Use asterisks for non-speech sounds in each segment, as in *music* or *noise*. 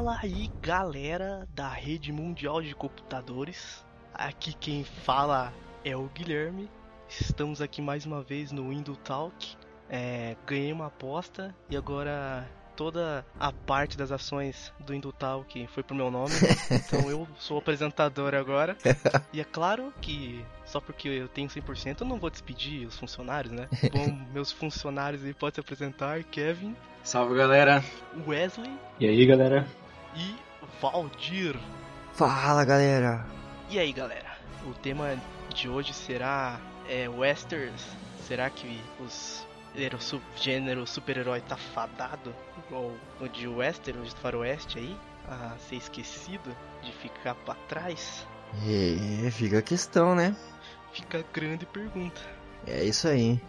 Fala aí, galera da rede mundial de computadores. Aqui quem fala é o Guilherme. Estamos aqui mais uma vez no Window Talk. É, ganhei uma aposta e agora toda a parte das ações do Indutalk foi pro meu nome. *laughs* então eu sou o apresentador agora. E é claro que só porque eu tenho 100% eu não vou despedir os funcionários, né? *laughs* Bom, meus funcionários aí podem se apresentar: Kevin. Salve galera. Wesley. E aí galera. E Valdir. Fala galera. E aí galera, o tema de hoje será é, westerns. Será que os gênero super-herói tá fadado, igual o de Westeros, de Faroeste aí, a ser esquecido, de ficar para trás? É, fica a questão, né? Fica a grande pergunta. É isso aí.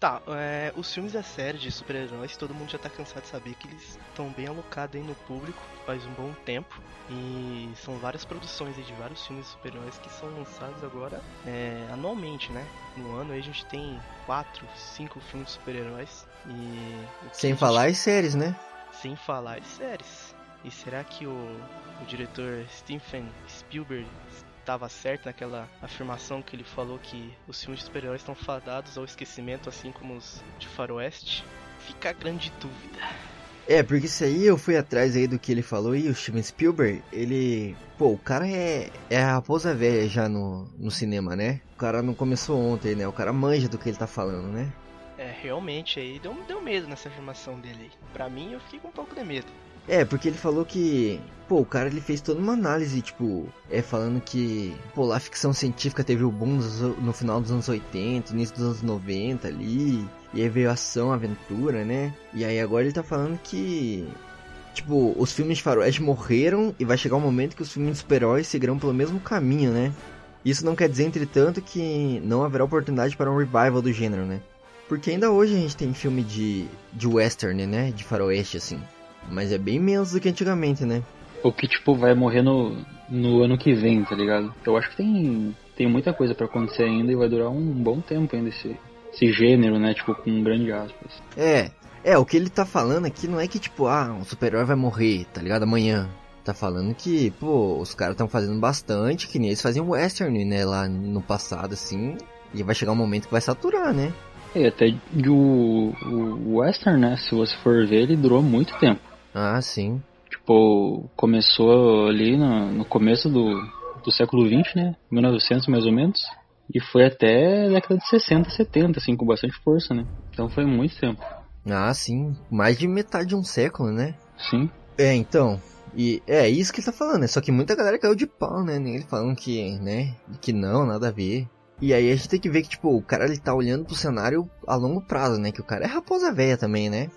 Tá, é, os filmes da série de super-heróis, todo mundo já tá cansado de saber que eles estão bem alocados aí no público faz um bom tempo. E são várias produções de vários filmes de super-heróis que são lançados agora é, anualmente, né? No ano aí a gente tem quatro, cinco filmes de super-heróis. E. Sem falar gente... as séries, né? Sem falar as séries. E será que o, o diretor Stephen Spielberg estava certo naquela afirmação que ele falou que os filmes de super-heróis estão fadados ao esquecimento, assim como os de Faroeste? Fica a grande dúvida. É, porque isso aí eu fui atrás aí do que ele falou e o Steven Spielberg, ele. Pô, o cara é, é a raposa velha já no, no cinema, né? O cara não começou ontem, né? O cara manja do que ele tá falando, né? É, realmente aí deu, deu medo nessa afirmação dele. Pra mim eu fiquei com um pouco de medo. É, porque ele falou que, pô, o cara ele fez toda uma análise, tipo, é falando que, pô, lá a ficção científica teve o boom no final dos anos 80, início dos anos 90 ali, e aí veio ação, aventura, né? E aí agora ele tá falando que, tipo, os filmes de faroeste morreram e vai chegar um momento que os filmes de super-heróis seguirão pelo mesmo caminho, né? Isso não quer dizer, entretanto, que não haverá oportunidade para um revival do gênero, né? Porque ainda hoje a gente tem filme de, de western, né? De faroeste, assim. Mas é bem menos do que antigamente, né? O que, tipo, vai morrer no, no ano que vem, tá ligado? Eu acho que tem, tem muita coisa para acontecer ainda e vai durar um bom tempo ainda esse, esse gênero, né? Tipo, com grande aspas. É, é, o que ele tá falando aqui não é que, tipo, ah, um super-herói vai morrer, tá ligado? Amanhã. Tá falando que, pô, os caras estão fazendo bastante, que nem eles faziam western, né? Lá no passado, assim. E vai chegar um momento que vai saturar, né? É, até o, o western, né? Se você for ver, ele durou muito tempo. Ah, sim. Tipo, começou ali no, no começo do, do século XX, né? 1900 mais ou menos. E foi até a década de 60, 70, assim, com bastante força, né? Então foi muito tempo. Ah, sim. Mais de metade de um século, né? Sim. É, então. E é isso que ele tá falando, né? Só que muita galera caiu de pau, né? Ele falando que, né? Que não, nada a ver. E aí a gente tem que ver que, tipo, o cara ele tá olhando pro cenário a longo prazo, né? Que o cara é raposa velha também, né?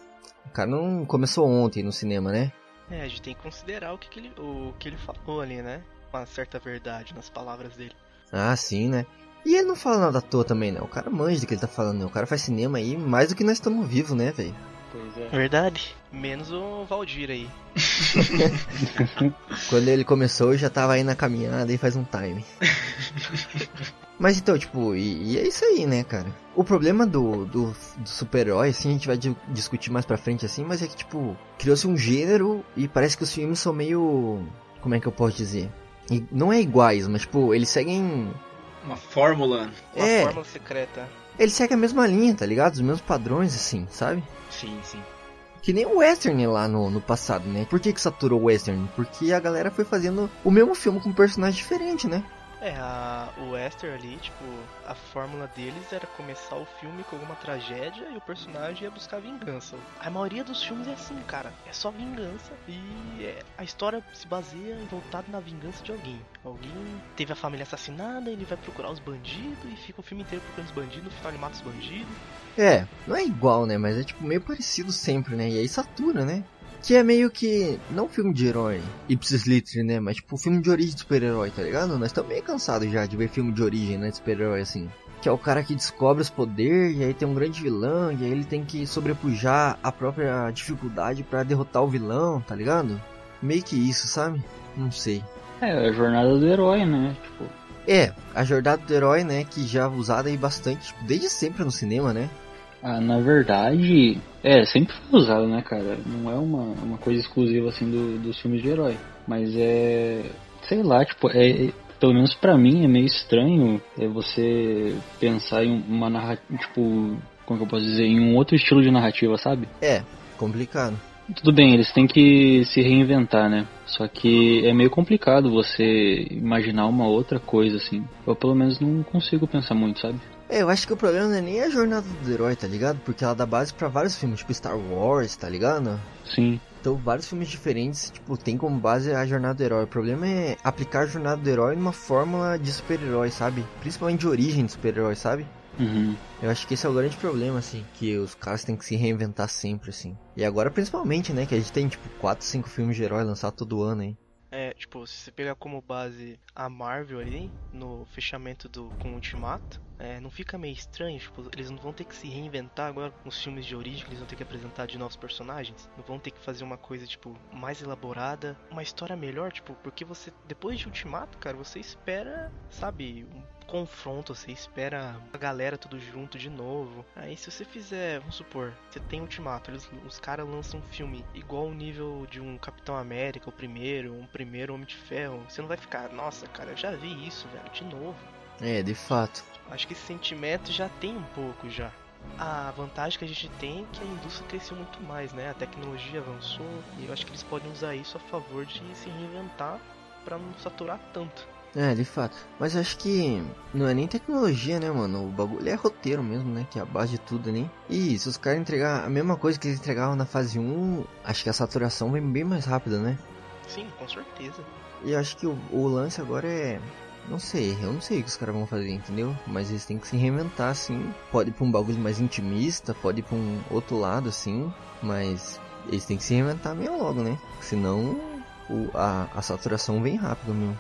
O cara não começou ontem no cinema, né? É, a gente tem que considerar o que, que ele, o que ele falou ali, né? Uma certa verdade nas palavras dele. Ah, sim, né? E ele não fala nada à toa também, né? O cara manja do que ele tá falando, né? O cara faz cinema aí mais do que nós estamos vivos, né, velho? Pois é. Verdade. Menos o Valdir aí. *laughs* Quando ele começou, eu já tava aí na caminhada e faz um time. *laughs* Mas então, tipo, e, e, é isso aí, né, cara? O problema do, do, do super-herói, assim, a gente vai discutir mais pra frente, assim, mas é que, tipo, criou-se um gênero e parece que os filmes são meio. Como é que eu posso dizer? E não é iguais, mas, tipo, eles seguem. Uma fórmula. Uma é, fórmula secreta. Eles seguem a mesma linha, tá ligado? Os mesmos padrões, assim, sabe? Sim, sim. Que nem o Western lá no, no passado, né? Por que, que saturou o Western? Porque a galera foi fazendo o mesmo filme com um personagem diferente, né? É, a, o Esther ali, tipo, a fórmula deles era começar o filme com alguma tragédia e o personagem ia buscar vingança. A maioria dos filmes é assim, cara. É só vingança e é, a história se baseia em voltado na vingança de alguém. Alguém teve a família assassinada, ele vai procurar os bandidos e fica o filme inteiro procurando os bandidos, no final ele mata os bandidos. É, não é igual, né? Mas é tipo meio parecido sempre, né? E aí satura, né? Que é meio que, não filme de herói, ipsis literi, né? Mas tipo filme de origem de super-herói, tá ligado? Nós estamos meio cansados já de ver filme de origem, né? De super-herói assim. Que é o cara que descobre os poderes, e aí tem um grande vilão, e aí ele tem que sobrepujar a própria dificuldade para derrotar o vilão, tá ligado? Meio que isso, sabe? Não sei. É, a jornada do herói, né? Tipo, É, a jornada do herói, né? Que já é usada aí bastante, tipo, desde sempre no cinema, né? Ah, na verdade, é, sempre foi usado, né, cara? Não é uma, uma coisa exclusiva, assim, do, dos filmes de herói. Mas é, sei lá, tipo, é, é- pelo menos pra mim é meio estranho é você pensar em uma narrativa, tipo, como que eu posso dizer, em um outro estilo de narrativa, sabe? É, complicado. Tudo bem, eles têm que se reinventar, né? Só que é meio complicado você imaginar uma outra coisa, assim. Eu pelo menos não consigo pensar muito, sabe? É, eu acho que o problema não é nem a jornada do herói, tá ligado? Porque ela dá base pra vários filmes, tipo Star Wars, tá ligado? Sim. Então, vários filmes diferentes, tipo, tem como base a jornada do herói. O problema é aplicar a jornada do herói numa fórmula de super-herói, sabe? Principalmente de origem de super-herói, sabe? Uhum. Eu acho que esse é o grande problema, assim, que os caras têm que se reinventar sempre, assim. E agora, principalmente, né, que a gente tem, tipo, 4, 5 filmes de herói lançados todo ano, hein? É, tipo, se você pegar como base a Marvel ali, no fechamento do com o Ultimato, é, não fica meio estranho, tipo, eles não vão ter que se reinventar agora nos filmes de origem, eles vão ter que apresentar de novos personagens, não vão ter que fazer uma coisa, tipo, mais elaborada, uma história melhor, tipo, porque você, depois de Ultimato, cara, você espera, sabe, um confronto, você espera a galera tudo junto de novo. Aí se você fizer, vamos supor, você tem Ultimato, eles, os caras lançam um filme igual o nível de um Capitão América, o primeiro, um primeiro Homem de Ferro, você não vai ficar, nossa, cara, eu já vi isso, velho, de novo. É, de fato. Acho que esse sentimento já tem um pouco já. A vantagem que a gente tem é que a indústria cresceu muito mais, né? A tecnologia avançou e eu acho que eles podem usar isso a favor de se reinventar pra não saturar tanto. É, de fato. Mas acho que não é nem tecnologia, né, mano? O bagulho é roteiro mesmo, né? Que é a base de tudo, né? E se os caras entregar a mesma coisa que eles entregavam na fase 1, acho que a saturação vem bem mais rápida, né? Sim, com certeza. E acho que o, o lance agora é. Não sei, eu não sei o que os caras vão fazer, entendeu? Mas eles têm que se reinventar, assim. Pode ir pra um bagulho mais intimista, pode ir pra um outro lado, assim. Mas eles têm que se reinventar meio logo, né? Senão o, a, a saturação vem rápido mesmo.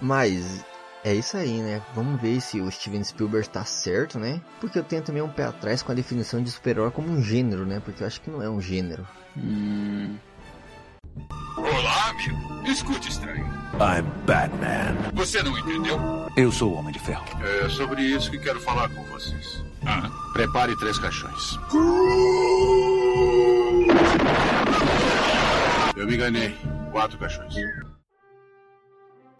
Mas é isso aí, né? Vamos ver se o Steven Spielberg tá certo, né? Porque eu tenho também um pé atrás com a definição de super-herói como um gênero, né? Porque eu acho que não é um gênero. Hum, Olá, amigo. Escute, estranho. I'm Batman. Você não entendeu? Eu sou o Homem de Ferro. É sobre isso que quero falar com vocês. Ah, prepare três caixões. Eu me enganei. Quatro caixões.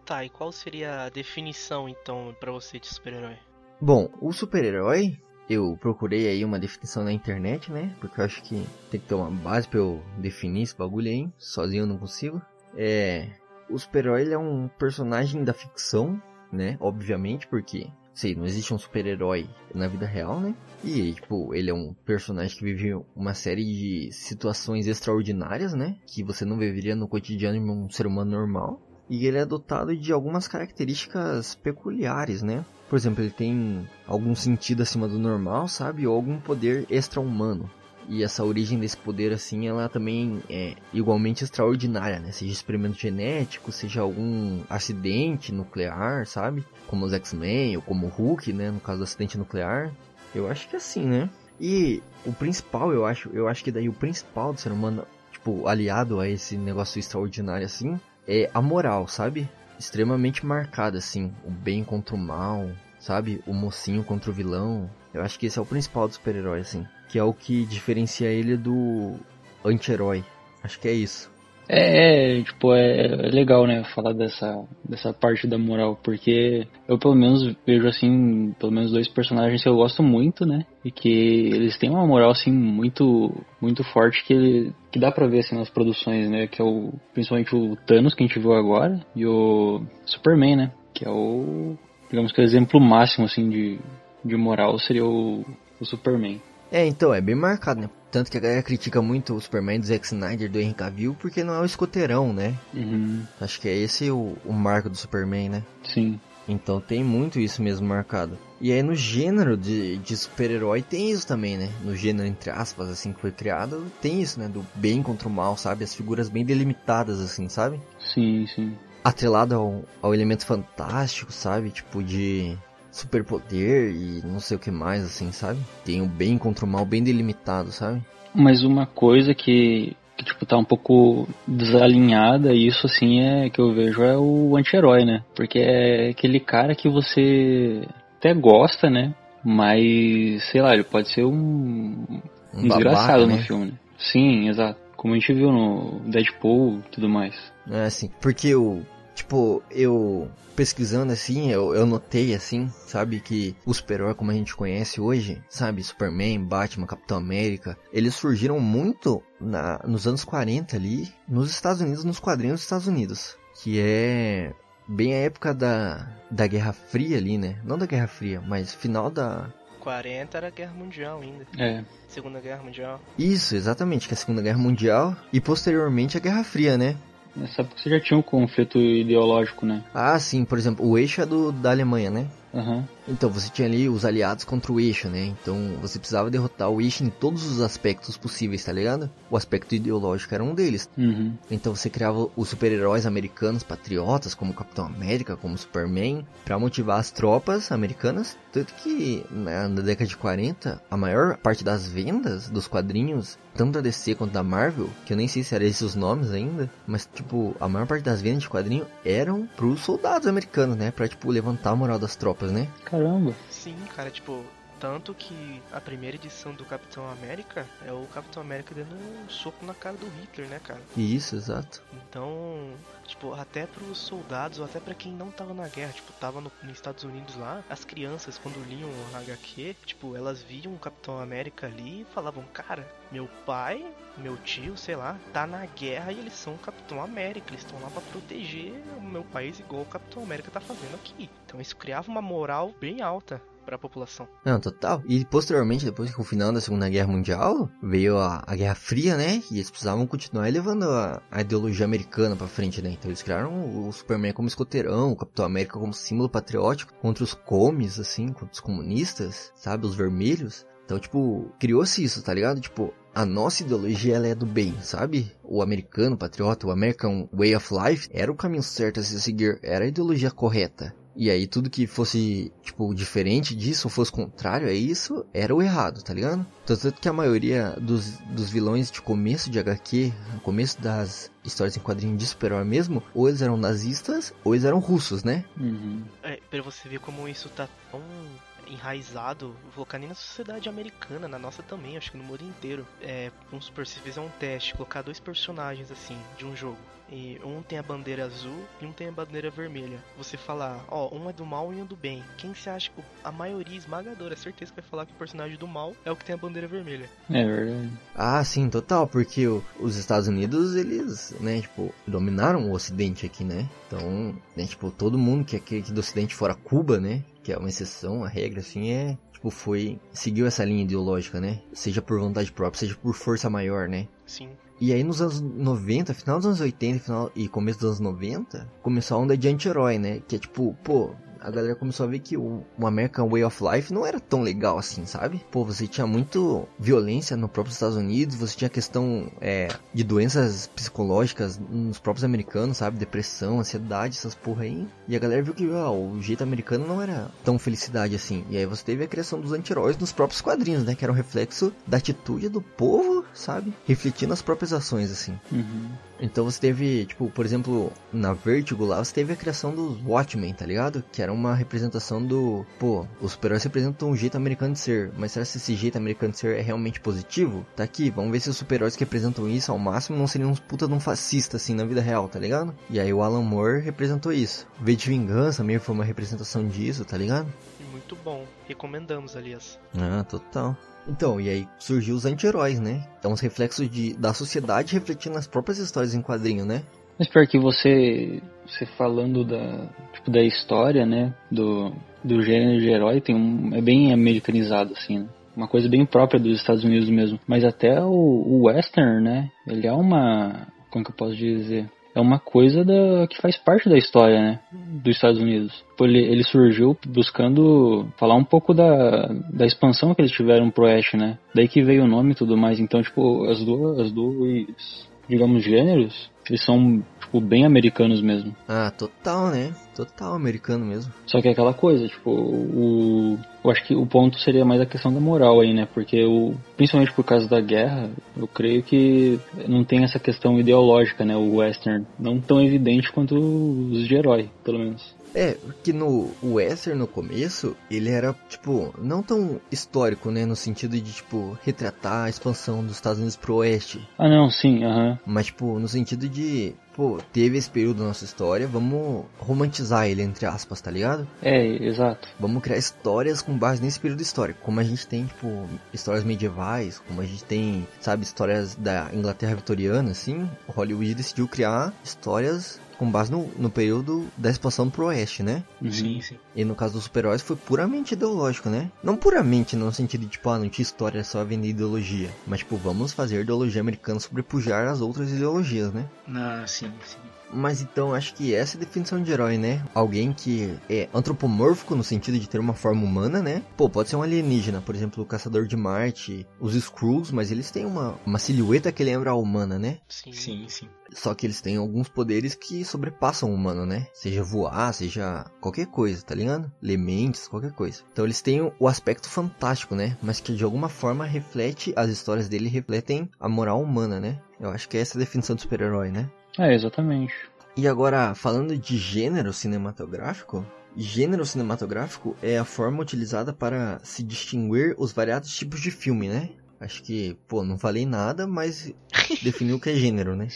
Tá, e qual seria a definição então pra você de super-herói? Bom, o super-herói, eu procurei aí uma definição na internet, né? Porque eu acho que tem que ter uma base pra eu definir esse bagulho aí. Sozinho eu não consigo. É. O super-herói é um personagem da ficção, né? Obviamente, porque. Sei, não existe um super-herói na vida real, né? E, tipo, ele é um personagem que vive uma série de situações extraordinárias, né? Que você não viveria no cotidiano de um ser humano normal. E ele é dotado de algumas características peculiares, né? Por exemplo, ele tem algum sentido acima do normal, sabe? Ou algum poder extra-humano. E essa origem desse poder, assim, ela também é igualmente extraordinária, né? Seja experimento genético, seja algum acidente nuclear, sabe? Como os X-Men, ou como o Hulk, né? No caso do acidente nuclear. Eu acho que é assim, né? E o principal, eu acho, eu acho que daí o principal do ser humano, tipo, aliado a esse negócio extraordinário, assim, é a moral, sabe? Extremamente marcada, assim. O bem contra o mal, sabe? O mocinho contra o vilão. Eu acho que esse é o principal do super-herói, assim. Que é o que diferencia ele do anti-herói. Acho que é isso. É, é, tipo, é, é legal, né, falar dessa, dessa parte da moral, porque eu pelo menos vejo, assim, pelo menos dois personagens que eu gosto muito, né, e que eles têm uma moral, assim, muito, muito forte que, que dá pra ver, assim, nas produções, né, que é o, principalmente o Thanos, que a gente viu agora, e o Superman, né, que é o digamos que o exemplo máximo, assim, de, de moral seria o, o Superman. É, então, é bem marcado, né? Tanto que a galera critica muito o Superman do Zack Snyder, do Henry Cavill, porque não é o escoteirão, né? Uhum. Acho que é esse o, o marco do Superman, né? Sim. Então tem muito isso mesmo marcado. E aí no gênero de, de super-herói tem isso também, né? No gênero, entre aspas, assim, que foi criado, tem isso, né? Do bem contra o mal, sabe? As figuras bem delimitadas, assim, sabe? Sim, sim. Atrelado ao, ao elemento fantástico, sabe? Tipo de superpoder e não sei o que mais, assim, sabe? Tem o bem contra o mal bem delimitado, sabe? Mas uma coisa que, que tipo, tá um pouco desalinhada, e isso assim é que eu vejo é o anti-herói, né? Porque é aquele cara que você até gosta, né? Mas, sei lá, ele pode ser um, um, desgraçado babaca, no né? filme. né? Sim, exato. Como a gente viu no Deadpool e tudo mais. É assim, porque eu, tipo, eu pesquisando assim, eu, eu notei assim, sabe, que o super-herói como a gente conhece hoje, sabe, Superman, Batman, Capitão América, eles surgiram muito na, nos anos 40 ali, nos Estados Unidos, nos quadrinhos dos Estados Unidos, que é bem a época da, da Guerra Fria ali, né? Não da Guerra Fria, mas final da... 40 era a Guerra Mundial ainda. É, Segunda Guerra Mundial. Isso, exatamente, que é a Segunda Guerra Mundial e posteriormente a Guerra Fria, né? Nessa época você já tinha um conflito ideológico, né? Ah, sim, por exemplo, o eixo é do, da Alemanha, né? Aham. Então, você tinha ali os aliados contra o eixo, né? Então, você precisava derrotar o eixo em todos os aspectos possíveis, tá ligado? O aspecto ideológico era um deles. Uhum. Então, você criava os super-heróis americanos patriotas, como Capitão América, como Superman, pra motivar as tropas americanas. Tanto que, na, na década de 40, a maior parte das vendas dos quadrinhos, tanto da DC quanto da Marvel, que eu nem sei se eram esses os nomes ainda, mas, tipo, a maior parte das vendas de quadrinho eram pros soldados americanos, né? Pra, tipo, levantar a moral das tropas, né? Caramba. Sim, cara, tipo, tanto que a primeira edição do Capitão América é o Capitão América dando um soco na cara do Hitler, né, cara? Isso, exato. Então, tipo, até pros soldados, ou até pra quem não tava na guerra, tipo, tava no, nos Estados Unidos lá, as crianças, quando liam o HQ, tipo, elas viam o Capitão América ali e falavam, cara, meu pai, meu tio, sei lá, tá na guerra e eles são o Capitão América, eles estão lá pra proteger o meu país igual o Capitão América tá fazendo aqui. Então isso criava uma moral bem alta pra população. Não, total. E posteriormente, depois que o final da Segunda Guerra Mundial, veio a, a Guerra Fria, né? E eles precisavam continuar levando a, a ideologia americana pra frente, né? Então eles criaram o, o Superman como escoteirão, o Capitão América como símbolo patriótico contra os comes, assim, contra os comunistas, sabe? Os vermelhos. Então, tipo, criou-se isso, tá ligado? Tipo, a nossa ideologia ela é do bem, sabe? O americano patriota, o American Way of Life era o caminho certo a se seguir, era a ideologia correta. E aí tudo que fosse, tipo, diferente disso, ou fosse contrário a isso, era o errado, tá ligado? Tanto que a maioria dos, dos vilões de começo de HQ, no começo das histórias em quadrinho de super-herói mesmo, ou eles eram nazistas, ou eles eram russos, né? Uhum. É, pra você ver como isso tá tão enraizado, vou colocar nem na sociedade americana, na nossa também, acho que no mundo inteiro. É, vamos supor, se fizer um teste, colocar dois personagens assim, de um jogo. E um tem a bandeira azul e um tem a bandeira vermelha. Você falar, ó, um é do mal e um é do bem. Quem você acha que a maioria esmagadora, certeza que vai falar que o personagem do mal é o que tem a bandeira vermelha. É verdade. Ah, sim, total, porque o- os Estados Unidos, eles, né, tipo, dominaram o Ocidente aqui, né? Então, né, tipo, todo mundo que é que que do Ocidente fora Cuba, né, que é uma exceção, a regra, assim, é, tipo, foi, seguiu essa linha ideológica, né? Seja por vontade própria, seja por força maior, né? Sim. E aí nos anos 90, final dos anos 80 final, e começo dos anos 90, começou a onda de anti-herói, né? Que é tipo, pô, a galera começou a ver que o, o American Way of Life não era tão legal assim, sabe? Pô, você tinha muito violência no próprio Estados Unidos, você tinha questão é, de doenças psicológicas nos próprios americanos, sabe? Depressão, ansiedade, essas porra aí. E a galera viu que ó, o jeito americano não era tão felicidade assim. E aí você teve a criação dos anti-heróis nos próprios quadrinhos, né? Que era um reflexo da atitude do povo, sabe? Refletindo as próprias ações, assim. Uhum. Então você teve, tipo, por exemplo, na Vertigo lá, você teve a criação dos Watchmen, tá ligado? Que era uma representação do. Pô, os super-heróis representam um jeito americano de ser. Mas será que esse jeito americano de ser é realmente positivo? Tá aqui, vamos ver se os super-heróis que representam isso ao máximo não seriam uns puta de um fascista assim na vida real, tá ligado? E aí o Alan Moore representou isso. V de Vingança meio que foi uma representação disso, tá ligado? Muito bom. Recomendamos, aliás. Ah, total. Então, e aí surgiu os anti-heróis, né? É uns reflexos de, da sociedade refletindo as próprias histórias em quadrinho, né? Mas pior que você, você falando da, tipo, da história, né, do, do gênero de herói, tem um, é bem americanizado, assim, né? Uma coisa bem própria dos Estados Unidos mesmo. Mas até o, o western, né, ele é uma, como que eu posso dizer? É uma coisa da, que faz parte da história, né, dos Estados Unidos. Ele, ele surgiu buscando falar um pouco da, da expansão que eles tiveram pro Oeste, né. Daí que veio o nome e tudo mais. Então, tipo, as duas, as duas digamos, gêneros, eles são, tipo, bem americanos mesmo. Ah, total, né? Total americano mesmo. Só que é aquela coisa, tipo, o. Eu acho que o ponto seria mais a questão da moral aí, né? Porque o. Principalmente por causa da guerra, eu creio que não tem essa questão ideológica, né? O western. Não tão evidente quanto os de herói, pelo menos. É, porque no Western no começo, ele era, tipo, não tão histórico, né? No sentido de, tipo, retratar a expansão dos Estados Unidos pro oeste. Ah, não, sim, aham. Uhum. Mas, tipo, no sentido de, pô, teve esse período da nossa história, vamos romantizar ele, entre aspas, tá ligado? É, exato. Vamos criar histórias com base nesse período histórico. Como a gente tem, tipo, histórias medievais, como a gente tem, sabe, histórias da Inglaterra vitoriana, assim, Hollywood decidiu criar histórias com base no, no período da expansão pro oeste, né? Uhum. Sim, sim. E no caso dos super-heróis foi puramente ideológico, né? Não puramente no sentido de, tipo, ah, não tinha história, só vender ideologia. Mas, tipo, vamos fazer ideologia americana sobrepujar as outras ideologias, né? Ah, sim, sim. Mas então acho que essa é a definição de herói, né? Alguém que é antropomórfico no sentido de ter uma forma humana, né? Pô, pode ser um alienígena, por exemplo, o Caçador de Marte, os Skrulls, mas eles têm uma, uma silhueta que lembra a humana, né? Sim, sim. sim. Só que eles têm alguns poderes que sobrepassam o humano, né? Seja voar, seja qualquer coisa, tá ligado? Lementes, qualquer coisa. Então eles têm o aspecto fantástico, né? Mas que de alguma forma reflete, as histórias dele refletem a moral humana, né? Eu acho que é essa a definição do super-herói, né? É, exatamente. E agora, falando de gênero cinematográfico, gênero cinematográfico é a forma utilizada para se distinguir os variados tipos de filme, né? Acho que, pô, não falei nada, mas *laughs* definiu o que é gênero, né?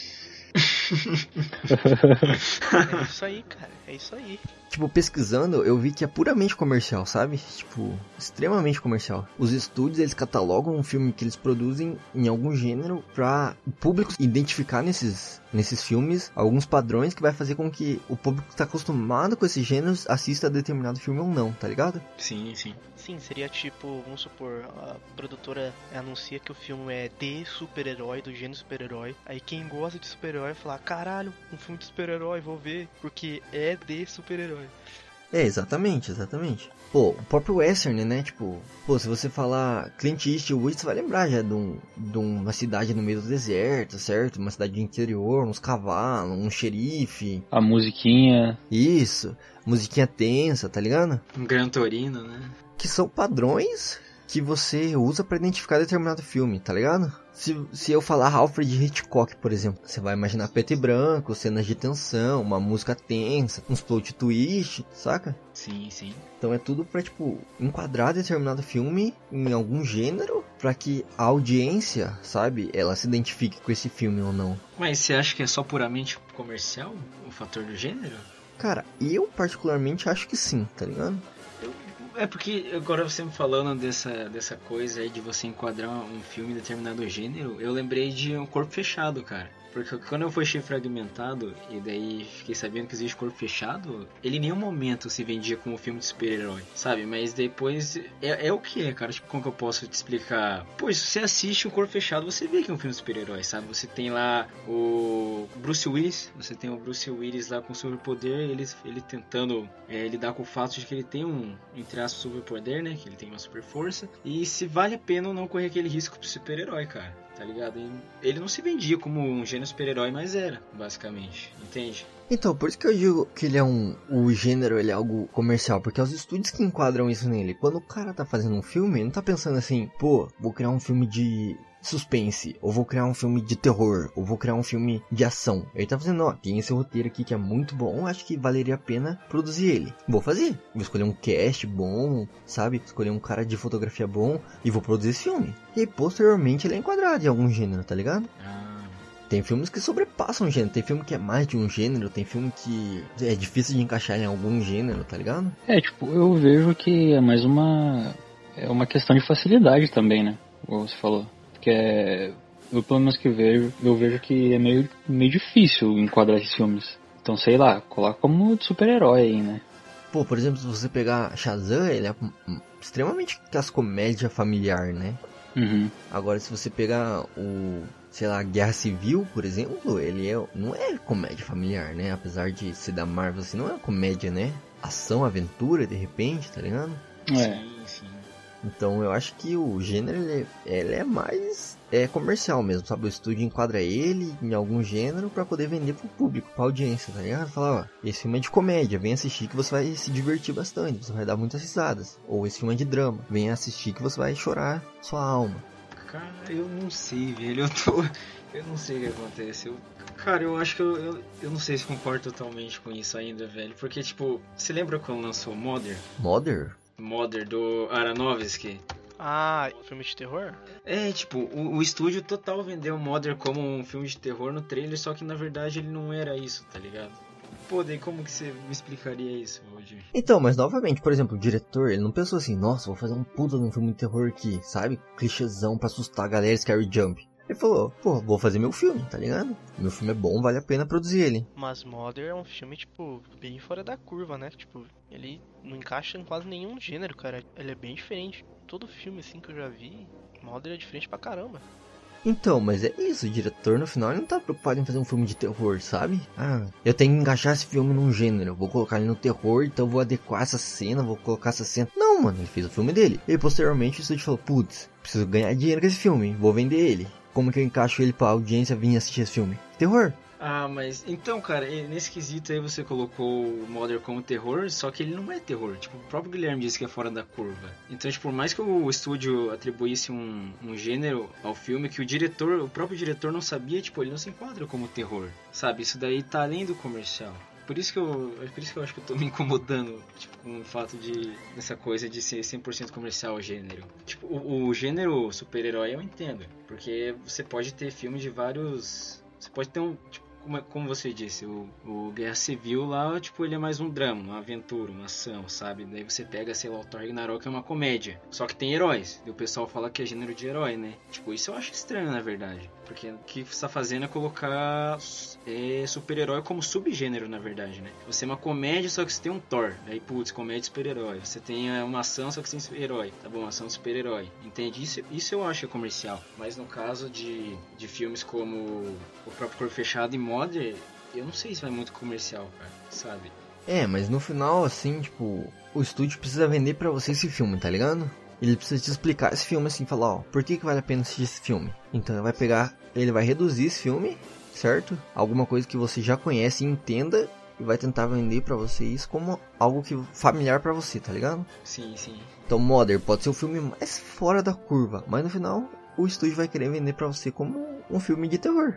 é isso aí, cara. É isso aí. Tipo, pesquisando, eu vi que é puramente comercial, sabe? Tipo, extremamente comercial. Os estúdios, eles catalogam um filme que eles produzem em algum gênero pra o público identificar nesses, nesses filmes alguns padrões que vai fazer com que o público que tá acostumado com esses gêneros assista a determinado filme ou não, tá ligado? Sim, sim. Sim, seria tipo, vamos supor, a produtora anuncia que o filme é de super-herói, do gênero super-herói. Aí quem gosta de super-herói fala, caralho, um filme de super-herói, vou ver, porque é de super-herói. É, exatamente, exatamente. Pô, o próprio Western, né? Tipo, pô, se você falar Clint Eastwood, você vai lembrar já de, um, de uma cidade no meio do deserto, certo? Uma cidade de interior, uns cavalos, um xerife. A musiquinha. Isso, musiquinha tensa, tá ligado? Um Gran Torino, né? Que são padrões que você usa para identificar determinado filme, tá ligado? Se, se eu falar Alfred Hitchcock, por exemplo, você vai imaginar preto e branco, cenas de tensão, uma música tensa, uns plot twist, saca? Sim, sim. Então é tudo pra, tipo, enquadrar determinado filme em algum gênero para que a audiência, sabe, ela se identifique com esse filme ou não. Mas você acha que é só puramente comercial o fator do gênero? Cara, eu particularmente acho que sim, tá ligado? É porque agora você me falando dessa, dessa coisa aí de você enquadrar um filme em determinado gênero, eu lembrei de um corpo fechado, cara. Porque quando eu fui fragmentado e daí fiquei sabendo que existe corpo fechado, ele em nenhum momento se vendia como um filme de super-herói, sabe? Mas depois é, é, o que é, cara? Tipo, como que eu posso te explicar? Pois, você assiste o corpo fechado, você vê que é um filme de super-herói, sabe? Você tem lá o Bruce Willis, você tem o Bruce Willis lá com superpoder, ele, ele tentando é, lidar com o fato de que ele tem um, entre aspas, superpoder, né? Que ele tem uma super força. E se vale a pena ou não correr aquele risco pro super-herói, cara tá ligado? Ele não se vendia como um gênero super-herói, mas era, basicamente, entende? Então, por isso que eu digo que ele é um. O gênero ele é algo comercial, porque é os estúdios que enquadram isso nele. Quando o cara tá fazendo um filme, ele não tá pensando assim, pô, vou criar um filme de suspense, ou vou criar um filme de terror, ou vou criar um filme de ação. Ele tá fazendo, ó, tem esse roteiro aqui que é muito bom, acho que valeria a pena produzir ele. Vou fazer. Vou escolher um cast bom, sabe? Escolher um cara de fotografia bom e vou produzir esse filme. E aí, posteriormente ele é enquadrado em algum gênero, tá ligado? Ah. Tem filmes que sobrepassam o gênero, tem filme que é mais de um gênero, tem filme que é difícil de encaixar em algum gênero, tá ligado? É, tipo, eu vejo que é mais uma. É uma questão de facilidade também, né? Como você falou. Que é. eu pelo menos que vejo, eu vejo que é meio, meio difícil enquadrar esses filmes. Então, sei lá, coloca como super-herói aí, né? Pô, por exemplo, se você pegar Shazam, ele é extremamente aquelas comédia familiar, né? Uhum. Agora, se você pegar o, sei lá, Guerra Civil, por exemplo, ele é, não é comédia familiar, né? Apesar de ser da Marvel, assim, não é comédia, né? Ação, aventura, de repente, tá ligado? É. Sim, sim. Então eu acho que o gênero ele, é- ele é mais é comercial mesmo, sabe? O estúdio enquadra ele em algum gênero pra poder vender pro público, pra audiência, tá ligado? Falar, ó, esse filme é de comédia, vem assistir que você vai se divertir bastante, você vai dar muitas risadas. Ou esse filme é de drama, vem assistir que você vai chorar sua alma. Cara, eu não sei, velho. Eu tô. *laughs* Eu não sei o que acontece. Eu, cara, eu acho que eu, eu, eu não sei se concordo totalmente com isso ainda, velho. Porque, tipo, você lembra quando lançou Mother? Mother? Mother do Aronofsky? Ah, filme de terror? É, tipo, o, o estúdio total vendeu Mother como um filme de terror no trailer, só que na verdade ele não era isso, tá ligado? Pô, daí como que você me explicaria isso, Valdir? Então, mas novamente, por exemplo, o diretor, ele não pensou assim, nossa, vou fazer um puta de um filme de terror aqui, sabe? Clichêzão pra assustar a galera, scary jump. Ele falou, pô, vou fazer meu filme, tá ligado? Meu filme é bom, vale a pena produzir ele. Mas Mother é um filme, tipo, bem fora da curva, né? Tipo, ele não encaixa em quase nenhum gênero, cara. Ele é bem diferente. Todo filme, assim, que eu já vi, Mother é diferente pra caramba. Então, mas é isso, o diretor no final ele não tá preocupado em fazer um filme de terror, sabe? Ah, eu tenho que encaixar esse filme num gênero, vou colocar ele no terror, então vou adequar essa cena, vou colocar essa cena. Não, mano, ele fez o filme dele. E posteriormente o estúdio falou, putz, preciso ganhar dinheiro com esse filme, vou vender ele. Como que eu encaixo ele pra audiência vir assistir esse filme? Terror. Ah, mas então, cara, nesse quesito aí você colocou o Mother como terror, só que ele não é terror. Tipo, o próprio Guilherme disse que é fora da curva. Então, tipo, por mais que o estúdio atribuísse um, um gênero ao filme, que o diretor, o próprio diretor não sabia, tipo, ele não se enquadra como terror. Sabe? Isso daí tá além do comercial. Por isso que eu, é por isso que eu acho que eu tô me incomodando, tipo, com o fato de dessa coisa de ser 100% comercial o gênero. Tipo, o, o gênero super-herói eu entendo, porque você pode ter filme de vários, você pode ter um, tipo, como, como você disse, o, o Guerra Civil lá, tipo, ele é mais um drama, uma aventura, uma ação, sabe? Daí você pega, sei lá, o Thor Ragnarok é uma comédia, só que tem heróis. E o pessoal fala que é gênero de herói, né? Tipo, isso eu acho estranho, na verdade. Porque o que você tá fazendo é colocar é, super-herói como subgênero, na verdade, né? Você é uma comédia, só que você tem um Thor. Aí, putz, comédia super-herói. Você tem é, uma ação, só que sem super-herói. Tá bom, ação super-herói. Entende? Isso, isso eu acho que é comercial. Mas no caso de, de filmes como o próprio Corpo Fechado e Mother, eu não sei se vai muito comercial, cara, sabe? É, mas no final, assim, tipo, o estúdio precisa vender pra você esse filme, tá ligado? Ele precisa te explicar esse filme assim, falar, ó, por que, que vale a pena assistir esse filme? Então ele vai pegar, ele vai reduzir esse filme, certo? Alguma coisa que você já conhece e entenda e vai tentar vender pra você isso como algo que familiar pra você, tá ligado? Sim, sim. Então Mother pode ser o filme mais fora da curva, mas no final o estúdio vai querer vender pra você como um filme de terror.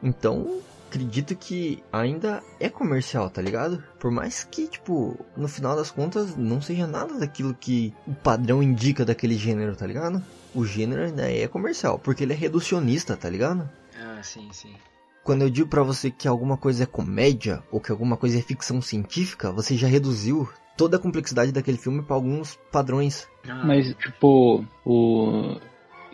Então, acredito que ainda é comercial, tá ligado? Por mais que, tipo, no final das contas não seja nada daquilo que o padrão indica daquele gênero, tá ligado? O gênero ainda é comercial, porque ele é reducionista, tá ligado? Ah, sim, sim. Quando eu digo pra você que alguma coisa é comédia ou que alguma coisa é ficção científica, você já reduziu toda a complexidade daquele filme pra alguns padrões. Ah, Mas, tipo, o...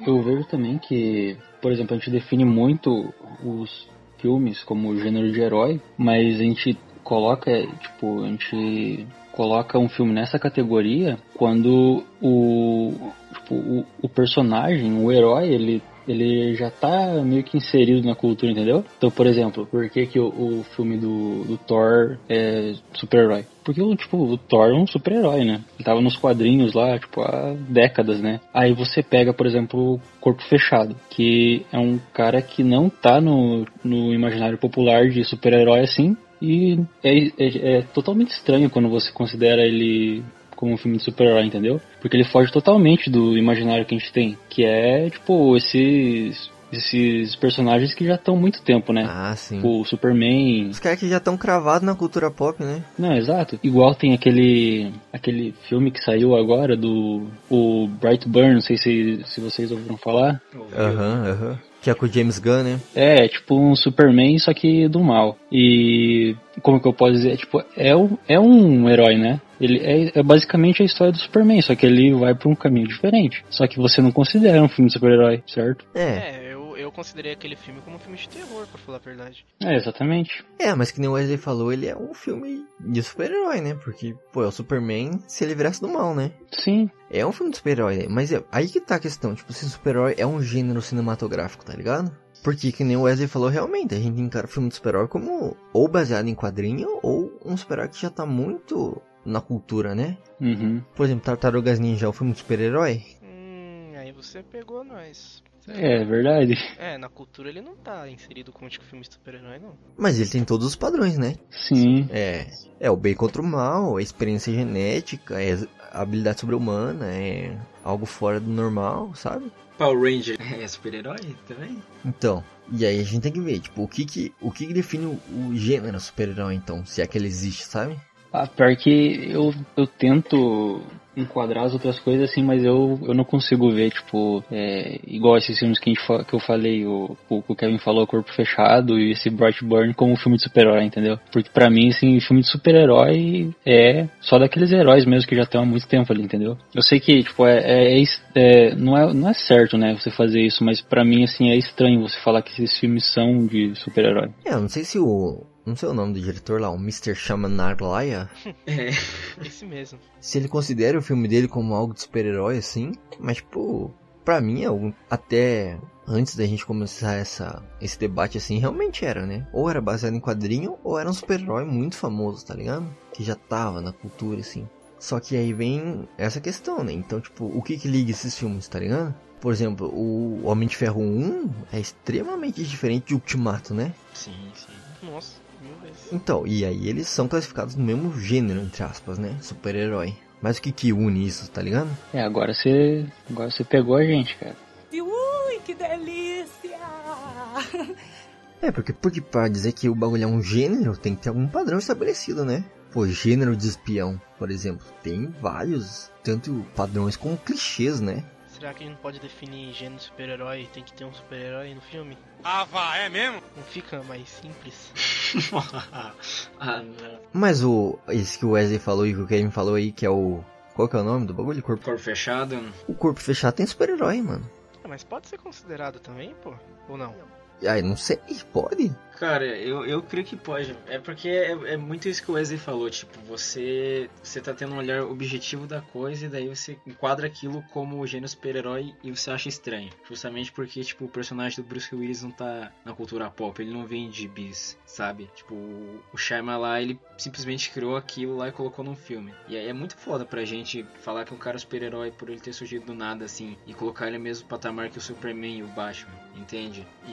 eu vejo também que, por exemplo, a gente define muito os filmes como gênero de herói, mas a gente coloca, tipo, a gente coloca um filme nessa categoria quando o, tipo, o, o personagem, o herói, ele ele já tá meio que inserido na cultura, entendeu? Então, por exemplo, por que, que o, o filme do, do Thor é super-herói? Porque, tipo, o Thor é um super-herói, né? Ele tava nos quadrinhos lá, tipo, há décadas, né? Aí você pega, por exemplo, o Corpo Fechado, que é um cara que não tá no, no imaginário popular de super-herói assim, e é, é, é totalmente estranho quando você considera ele como um filme de super-herói, entendeu? Porque ele foge totalmente do imaginário que a gente tem, que é, tipo, esses esses personagens que já estão há muito tempo, né? Ah, sim. O Superman. Os caras que já estão cravados na cultura pop, né? Não, exato. Igual tem aquele aquele filme que saiu agora do o Brightburn, não sei se, se vocês ouviram falar. Aham, aham. Que é com o James Gunn, né? É, tipo um Superman, só que do mal. E como que eu posso dizer? Tipo, é, um- é um herói, né? Ele é, é basicamente a história do Superman, só que ele vai pra um caminho diferente. Só que você não considera um filme de super-herói, certo? É. É, eu, considerei aquele filme como um filme de terror, pra falar a verdade. É, exatamente. É, mas que nem o Wesley falou, ele é um filme de super-herói, né? Porque, pô, é o Superman se ele virasse do mal, né? Sim. É um filme de super-herói, né? Mas é, aí que tá a questão, tipo, se super-herói é um gênero cinematográfico, tá ligado? Porque, que nem o Wesley falou, realmente, a gente encara filme de super-herói como ou baseado em quadrinho, ou um super-herói que já tá muito na cultura, né? Uhum. Por exemplo, Tartarugas Ninja é um filme de super-herói? Hum, aí você pegou nós. É verdade. É, na cultura ele não tá inserido como tipo filme de super-herói, não. Mas ele tem todos os padrões, né? Sim. É, é o bem contra o mal, é experiência genética, é habilidade sobre-humana, é algo fora do normal, sabe? Power Ranger *laughs* é super-herói também? Então, e aí a gente tem que ver, tipo, o que que, o que, que define o, o gênero super-herói, então, se é que ele existe, sabe? Ah, pior que eu, eu tento enquadrar as outras coisas assim, mas eu, eu não consigo ver, tipo, é, igual esses filmes que, a que eu falei, o, o, Kevin falou, Corpo Fechado e esse Brightburn como filme de super-herói, entendeu? Porque pra mim, assim, filme de super-herói é só daqueles heróis mesmo que já estão há muito tempo ali, entendeu? Eu sei que, tipo, é, é, é é- não, é, não é certo, né, você fazer isso, mas pra mim, assim, é estranho você falar que esses filmes são de super-herói. É, eu não sei se o, não sei o nome do diretor lá, o Mr. Shamanarlaya, *laughs* É. Esse mesmo. se ele considera o filme dele como algo de super-herói, assim, mas, tipo, pra mim, é algo- até antes da gente começar essa, esse debate, assim, realmente era, né? Ou era baseado em quadrinho, ou era um super-herói muito famoso, tá ligado? Que já tava na cultura, assim. Só que aí vem essa questão, né? Então, tipo, o que que liga esses filmes, tá ligado? Por exemplo, o Homem de Ferro 1 é extremamente diferente de Ultimato, né? Sim, sim. Nossa. Então, e aí eles são classificados no mesmo gênero, entre aspas, né? Super-herói. Mas o que que une isso, tá ligado? É, agora você, agora você pegou a gente, cara. Ui, que delícia! É, porque, porque pra dizer que o bagulho é um gênero, tem que ter algum padrão estabelecido, né? Pô, gênero de espião, por exemplo, tem vários, tanto padrões como clichês, né? Será que a gente não pode definir gênero de super-herói? Tem que ter um super-herói no filme? Ah, vá, é mesmo? Não fica mais simples? *laughs* ah, não. Mas o, esse que o Wesley falou e que o Kevin falou aí, que é o... Qual que é o nome do bagulho? Corpo, Corpo fechado. o corpo fechado tem super-herói, mano. Ah, mas pode ser considerado também, pô? Ou não? Ai, não sei, pode? Cara, eu, eu creio que pode. É porque é, é muito isso que o Wesley falou. Tipo, você, você tá tendo um olhar objetivo da coisa e daí você enquadra aquilo como o gênero super-herói e você acha estranho. Justamente porque, tipo, o personagem do Bruce Willis não tá na cultura pop. Ele não vem de bis, sabe? Tipo, o Shyamalan lá, ele simplesmente criou aquilo lá e colocou num filme. E aí é muito foda pra gente falar que um cara é super-herói por ele ter surgido do nada, assim. E colocar ele no mesmo patamar que o Superman e o Batman, entende? E,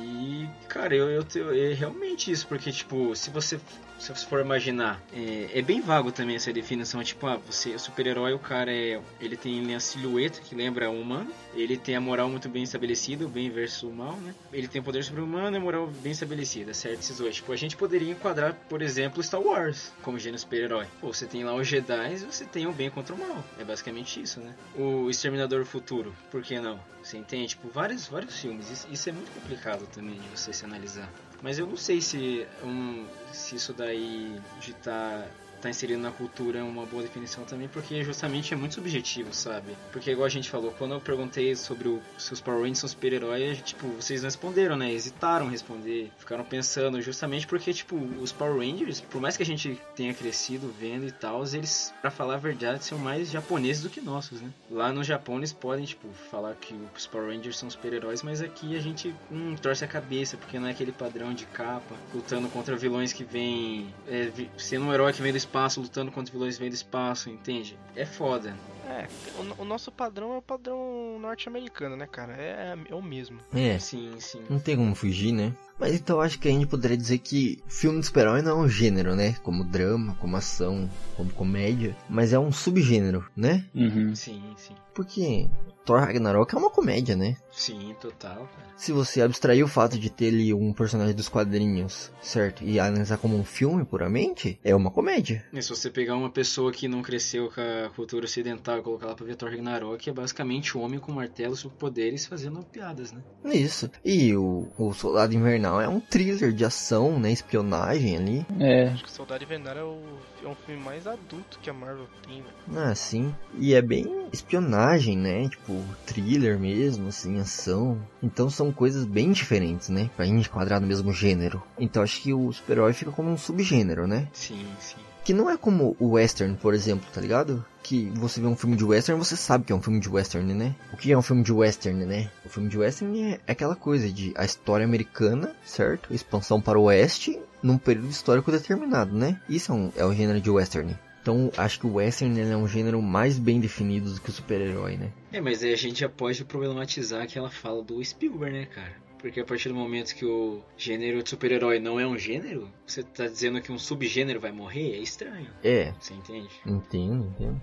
cara, eu, eu, te- é realmente isso, porque, tipo, se você se você for imaginar, é, é bem vago também essa definição, tipo, ah, você, o super-herói, o cara é, ele tem a silhueta que lembra um humano, ele tem a moral muito bem estabelecida, o bem versus o mal, né? Ele tem poder sobre-humano e moral bem estabelecida, certo? Esses dois. Tipo, a gente poderia enquadrar, por exemplo, Star Wars como gênero super-herói. Pô, você tem lá os Jedi e você tem o bem contra o mal. É basicamente isso, né? O Exterminador Futuro, por que não? Você entende? Tipo, vários, vários filmes. Isso, isso é muito complicado também de você se analisar. Mas eu não sei se, um, se isso daí de tá, tá inserido na cultura é uma boa definição também, porque justamente é muito subjetivo, sabe? Porque igual a gente falou, quando eu perguntei sobre o, se os Power Rangers são super-heróis, tipo, vocês não responderam, né? Hesitaram responder, ficaram pensando, justamente porque, tipo, os Power Rangers, por mais que a gente tenha crescido vendo e tal, eles, pra falar a verdade, são mais japoneses do que nossos, né? Lá no Japão eles podem, tipo, falar que os Power Rangers são super-heróis, mas aqui a gente hum, torce a cabeça, porque não é aquele padrão de capa, lutando contra vilões que vêm. É, sendo um herói que vem do espaço, lutando contra vilões que vêm do espaço, entende? É foda. É, o, o nosso padrão é o padrão norte-americano, né, cara? É, é o mesmo. É, Sim, sim. não tem como fugir, né? Mas então acho que a gente poderia dizer que filme de super-herói não é um gênero, né? Como drama, como ação, como comédia, mas é um subgênero, né? Uhum. Sim, sim. Porque Thor Ragnarok é uma comédia, né? Sim, total, cara. Se você abstrair o fato de ter ali um personagem dos quadrinhos, certo? E analisar como um filme puramente, é uma comédia. E se você pegar uma pessoa que não cresceu com a cultura ocidental, vai colocar lá pra ver Thor Ragnarok, é basicamente o homem com martelo superpoderes fazendo piadas, né? Isso. E o, o Soldado Invernal é um thriller de ação, né? Espionagem ali. É, Acho que Soldado Invernal é, o, é um filme mais adulto que a Marvel tem, velho. Ah, sim. E é bem espionagem, né? Tipo, thriller mesmo, assim, ação. Então são coisas bem diferentes, né? Pra gente enquadrar no mesmo gênero. Então acho que o super-herói fica como um subgênero, né? Sim, sim. Que não é como o western, por exemplo, tá ligado? Que você vê um filme de western, você sabe que é um filme de western, né? O que é um filme de western, né? O filme de western é aquela coisa de a história americana, certo? Expansão para o oeste num período histórico determinado, né? Isso é, um, é o gênero de western. Então, acho que o western é um gênero mais bem definido do que o super-herói, né? É, mas aí a gente já pode problematizar aquela fala do Spielberg, né, cara? Porque a partir do momento que o gênero de super-herói não é um gênero, você tá dizendo que um subgênero vai morrer? É estranho. É, Você entende? entendo, entendo.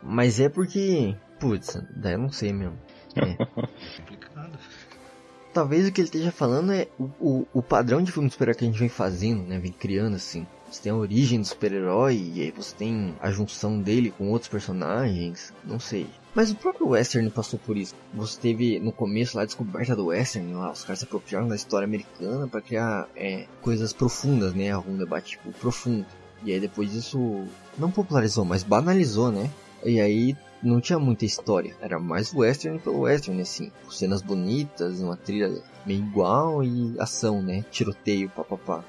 Mas é porque, putz, daí eu não sei mesmo. É. *laughs* Complicado. Talvez o que ele esteja falando é o, o, o padrão de filme de super-herói que a gente vem fazendo, né? Vem criando assim. Você tem a origem do super-herói e aí você tem a junção dele com outros personagens. Não sei. Mas o próprio Western passou por isso. Você teve no começo lá a descoberta do Western, lá os caras se apropriaram da história americana para criar é, coisas profundas, né? Um debate tipo, profundo. E aí depois isso não popularizou, mas banalizou, né? E aí não tinha muita história. Era mais western pelo western, assim. Cenas bonitas, uma trilha meio igual e ação, né? Tiroteio, papapá.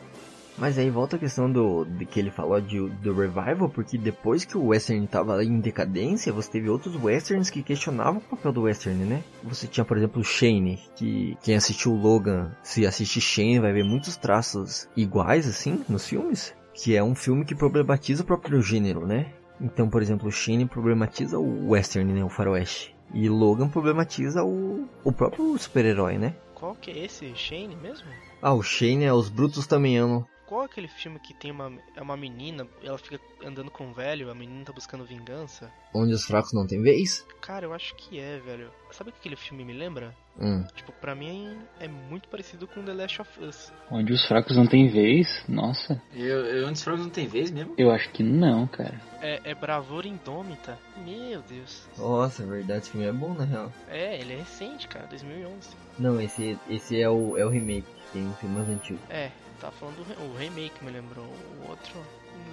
Mas aí volta a questão do, de que ele falou de, do revival, porque depois que o western tava em decadência, você teve outros westerns que questionavam o papel do western, né? Você tinha, por exemplo, o Shane, que quem assistiu Logan, se assistir Shane, vai ver muitos traços iguais, assim, nos filmes. Que é um filme que problematiza o próprio gênero, né? Então, por exemplo, o Shane problematiza o western, né? O faroeste. E Logan problematiza o, o próprio super-herói, né? Qual que é esse Shane mesmo? Ah, o Shane é Os Brutos Também Amam. Qual é aquele filme que tem uma, é uma menina, ela fica andando com um velho, a menina tá buscando vingança? Onde os fracos não têm vez? Cara, eu acho que é, velho. Sabe o que aquele filme me lembra? Hum. Tipo, pra mim é muito parecido com The Last of Us. onde os fracos não têm vez, nossa, Eu, eu antes fracos não tem vez mesmo? eu acho que não, cara. É, é Bravura Indômita. Meu Deus. Nossa, é verdade, esse filme é bom na real. É, ele é recente, cara, 2011. Não, esse, esse é, o, é o remake, tem um filme mais antigo. É, tava falando do re- o remake, me lembrou. O outro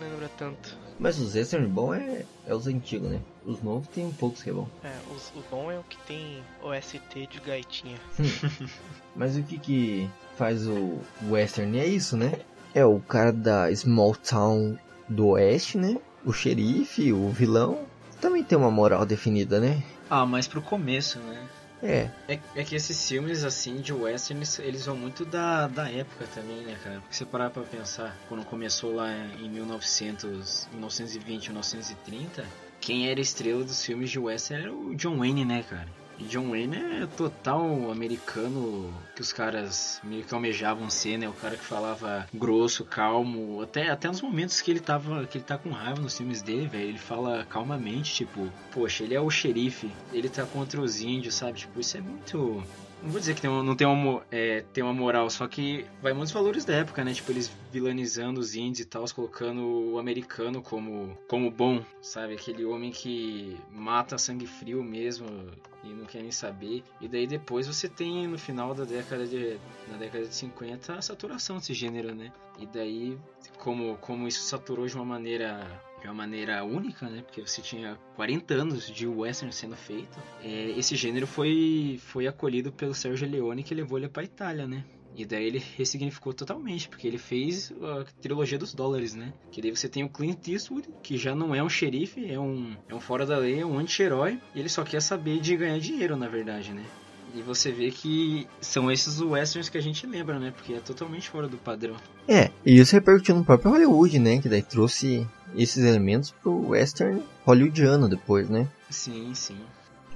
não lembra tanto. Mas os western bom é, é os antigos, né? Os novos tem um poucos que é bom. É, os- o bom é o que tem OST de gaitinha. Mas o que que faz o western é isso, né? É o cara da small town do oeste, né? O xerife, o vilão, também tem uma moral definida, né? Ah, mas pro começo, né? É, É, é que esses filmes, assim, de western, eles, vão muito da, da época também, né, cara? Porque você parar pra pensar, quando começou lá em 1900, 1920, 1930, quem era estrela dos filmes de western era o John Wayne, né, cara? John Wayne é total americano que os caras meio que almejavam ser, né? O cara que falava grosso, calmo, até, até nos momentos que ele tava que ele tá com raiva nos filmes dele, velho, ele fala calmamente, tipo, poxa, ele é o xerife, ele tá contra os índios, sabe? Tipo, isso é muito não vou dizer que tem uma, não tem uma, é, tem uma moral, só que vai muitos valores da época, né? Tipo, eles vilanizando os índios e tal, colocando o americano como, como bom, sabe? Aquele homem que mata sangue frio mesmo e não quer nem saber. E daí depois você tem no final da década de, na década de 50 a saturação desse gênero, né? E daí, como, como isso saturou de uma maneira de uma maneira única, né? Porque você tinha 40 anos de western sendo feito. É, esse gênero foi, foi acolhido pelo Sergio Leone que levou ele pra Itália, né? E daí ele ressignificou totalmente, porque ele fez a trilogia dos dólares, né? Que daí você tem o Clint Eastwood, que já não é um xerife, é um, é um fora da lei, é um anti-herói. E ele só quer saber de ganhar dinheiro, na verdade, né? E você vê que são esses westerns que a gente lembra, né? Porque é totalmente fora do padrão. É, e isso repercutiu no próprio Hollywood, né? Que daí trouxe esses elementos pro western hollywoodiano depois, né? Sim, sim.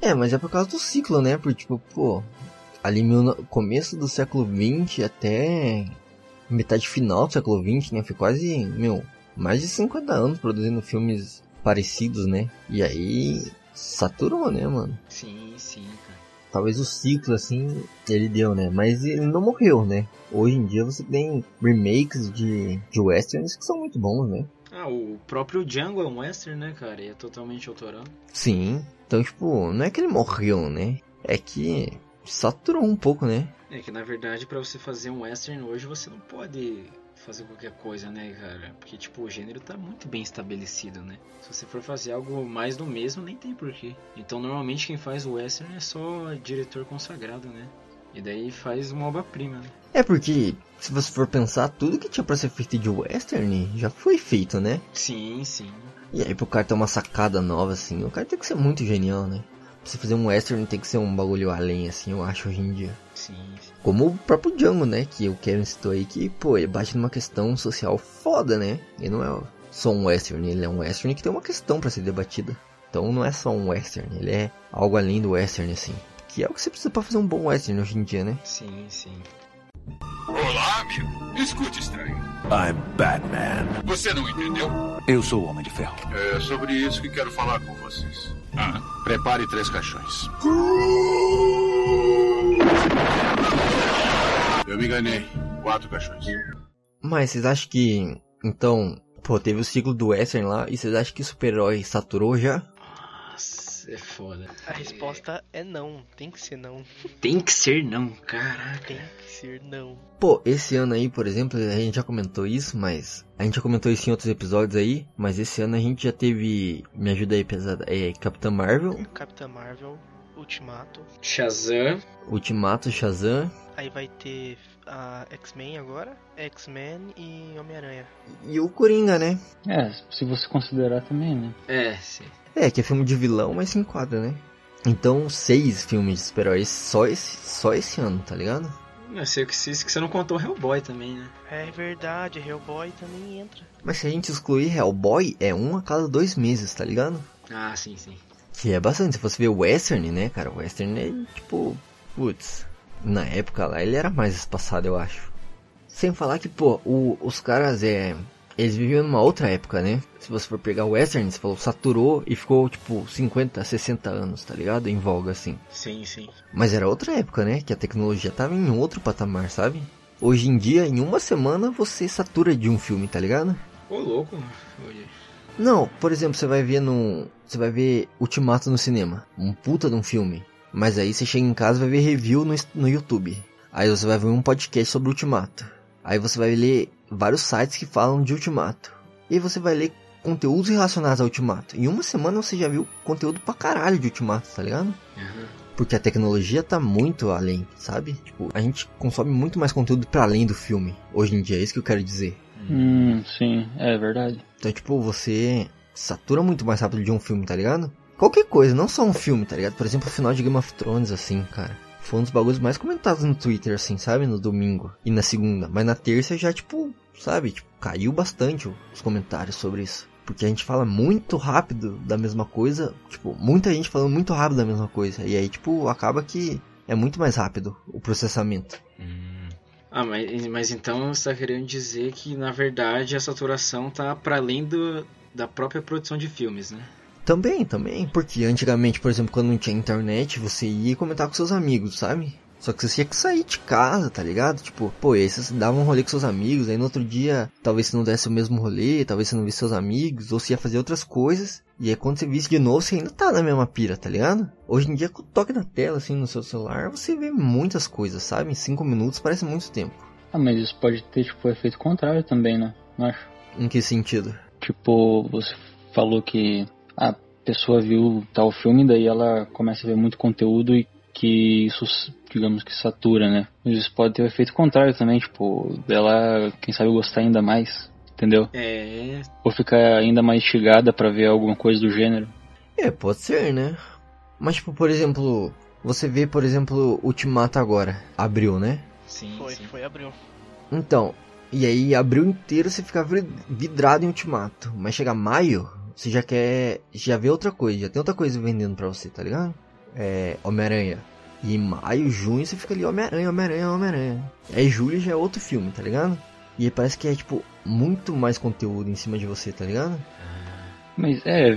É, mas é por causa do ciclo, né? Porque, tipo, pô, ali no começo do século XX até metade final do século XX, né? Foi quase, meu, mais de 50 anos produzindo filmes parecidos, né? E aí saturou, né, mano? Sim, sim, cara. Talvez o ciclo, assim, ele deu, né? Mas ele não morreu, né? Hoje em dia você tem remakes de, de westerns que são muito bons, né? Ah, o próprio Django é um western, né, cara? E é totalmente autoral. Sim. Então, tipo, não é que ele morreu, né? É que saturou um pouco, né? É que na verdade pra você fazer um western hoje você não pode fazer qualquer coisa, né, cara? Porque tipo, o gênero tá muito bem estabelecido, né? Se você for fazer algo mais do mesmo, nem tem porquê. Então normalmente quem faz o western é só diretor consagrado, né? E daí faz uma obra-prima, né? É porque, se você for pensar, tudo que tinha pra ser feito de western já foi feito, né? Sim, sim. E aí pro cara ter uma sacada nova, assim, o cara tem que ser muito genial, né? Pra você fazer um western tem que ser um bagulho além, assim, eu acho, hoje em dia. Sim, sim. Como o próprio Django, né? Que o Kevin citou aí, que, pô, ele bate numa questão social foda, né? Ele não é só um western, ele é um western que tem uma questão pra ser debatida. Então não é só um western, ele é algo além do western, assim. Que é o que você precisa pra fazer um bom western hoje em dia, né? Sim, sim. Olá, amigo. Escute, estranho. I'm Batman. Você não entendeu? Eu sou o Homem de Ferro. É sobre isso que quero falar com vocês. Ah, prepare três caixões. Eu me enganei. Quatro caixões. Mas vocês acham que, então, pô, teve o ciclo do western lá, e vocês acham que o super-herói saturou já? Nossa, é foda. A resposta é não. Tem que ser não. Tem que ser não, caraca. Tem que ser não. Pô, esse ano aí, por exemplo, a gente já comentou isso, mas. A gente já comentou isso em outros episódios aí, mas esse ano a gente já teve. Me ajuda aí, pesada. É Capitã Marvel, Capitã Marvel, Ultimato. Shazam. Ultimato, Shazam. Aí vai ter a X-Men agora, X-Men e Homem-Aranha. E o Coringa, né? É, se você considerar também, né? É, sim. É, que é filme de vilão, mas se enquadra, né? Então, seis filmes de super-heróis só esse, só esse ano, tá ligado? Eu sei que você, que você não contou Hellboy também, né? É verdade, Hellboy também entra. Mas se a gente excluir Hellboy, é um a cada dois meses, tá ligado? Ah, sim, sim. Que é bastante. Se você ver o Western, né, cara? O Western é tipo. Putz. Na época lá ele era mais espaçado, eu acho. Sem falar que, pô, o- os caras é. Eles viviam numa outra época, né? Se você for pegar o Western, você falou, saturou e ficou tipo 50, 60 anos, tá ligado? Em voga assim. Sim, sim. Mas era outra época, né? Que a tecnologia tava em outro patamar, sabe? Hoje em dia, em uma semana, você satura de um filme, tá ligado? Ô, louco. Não, por exemplo, você vai ver no. Você vai ver Ultimato no cinema. Um puta de um filme. Mas aí você chega em casa e vai ver review no, no YouTube. Aí você vai ver um podcast sobre Ultimato. Aí você vai ler vários sites que falam de Ultimato. E aí você vai ler conteúdos relacionados ao Ultimato. Em uma semana você já viu conteúdo pra caralho de Ultimato, tá ligado? Aham. Porque a tecnologia tá muito além, sabe? Tipo, a gente consome muito mais conteúdo pra além do filme. Hoje em dia, é isso que eu quero dizer. Hum, sim, é verdade. Então, tipo, você satura muito mais rápido de um filme, tá ligado? Qualquer coisa, não só um filme, tá ligado? Por exemplo, o final de Game of Thrones, assim, cara. Foi um dos bagulhos mais comentados no Twitter, assim, sabe? No domingo e na segunda. Mas na terça já, tipo, sabe? Tipo, caiu bastante os comentários sobre isso. Porque a gente fala muito rápido da mesma coisa. Tipo, muita gente falando muito rápido da mesma coisa. E aí, tipo, acaba que é muito mais rápido o processamento. Ah, mas, mas então você tá querendo dizer que, na verdade, a saturação tá para além do, da própria produção de filmes, né? Também, também. Porque antigamente, por exemplo, quando não tinha internet, você ia comentar com seus amigos, sabe? Só que você tinha que sair de casa, tá ligado? Tipo, pô, aí você dava um rolê com seus amigos, aí no outro dia, talvez você não desse o mesmo rolê, talvez você não visse seus amigos, ou você ia fazer outras coisas. E aí quando você visse de novo, você ainda tá na mesma pira, tá ligado? Hoje em dia, com o toque na tela, assim, no seu celular, você vê muitas coisas, sabe? Em cinco minutos parece muito tempo. Ah, mas isso pode ter, tipo, efeito contrário também, né? Não acho. Em que sentido? Tipo, você falou que a pessoa viu tal filme, daí ela começa a ver muito conteúdo e que isso, digamos que satura, né? Mas isso pode ter o efeito contrário também, tipo, dela, quem sabe, gostar ainda mais, entendeu? É. Ou ficar ainda mais instigada pra ver alguma coisa do gênero. É, pode ser, né? Mas, tipo, por exemplo, você vê, por exemplo, Ultimato agora. Abriu, né? Sim, Foi, sim. foi abril. Então, e aí abril inteiro você fica vi- vidrado em Ultimato. Mas chega maio, você já quer. Já vê outra coisa, já tem outra coisa vendendo pra você, tá ligado? É. Homem-Aranha. E maio, junho você fica ali, Homem-Aranha, Homem-Aranha, Homem-Aranha. Aí julho já é outro filme, tá ligado? E parece que é, tipo, muito mais conteúdo em cima de você, tá ligado? Mas é,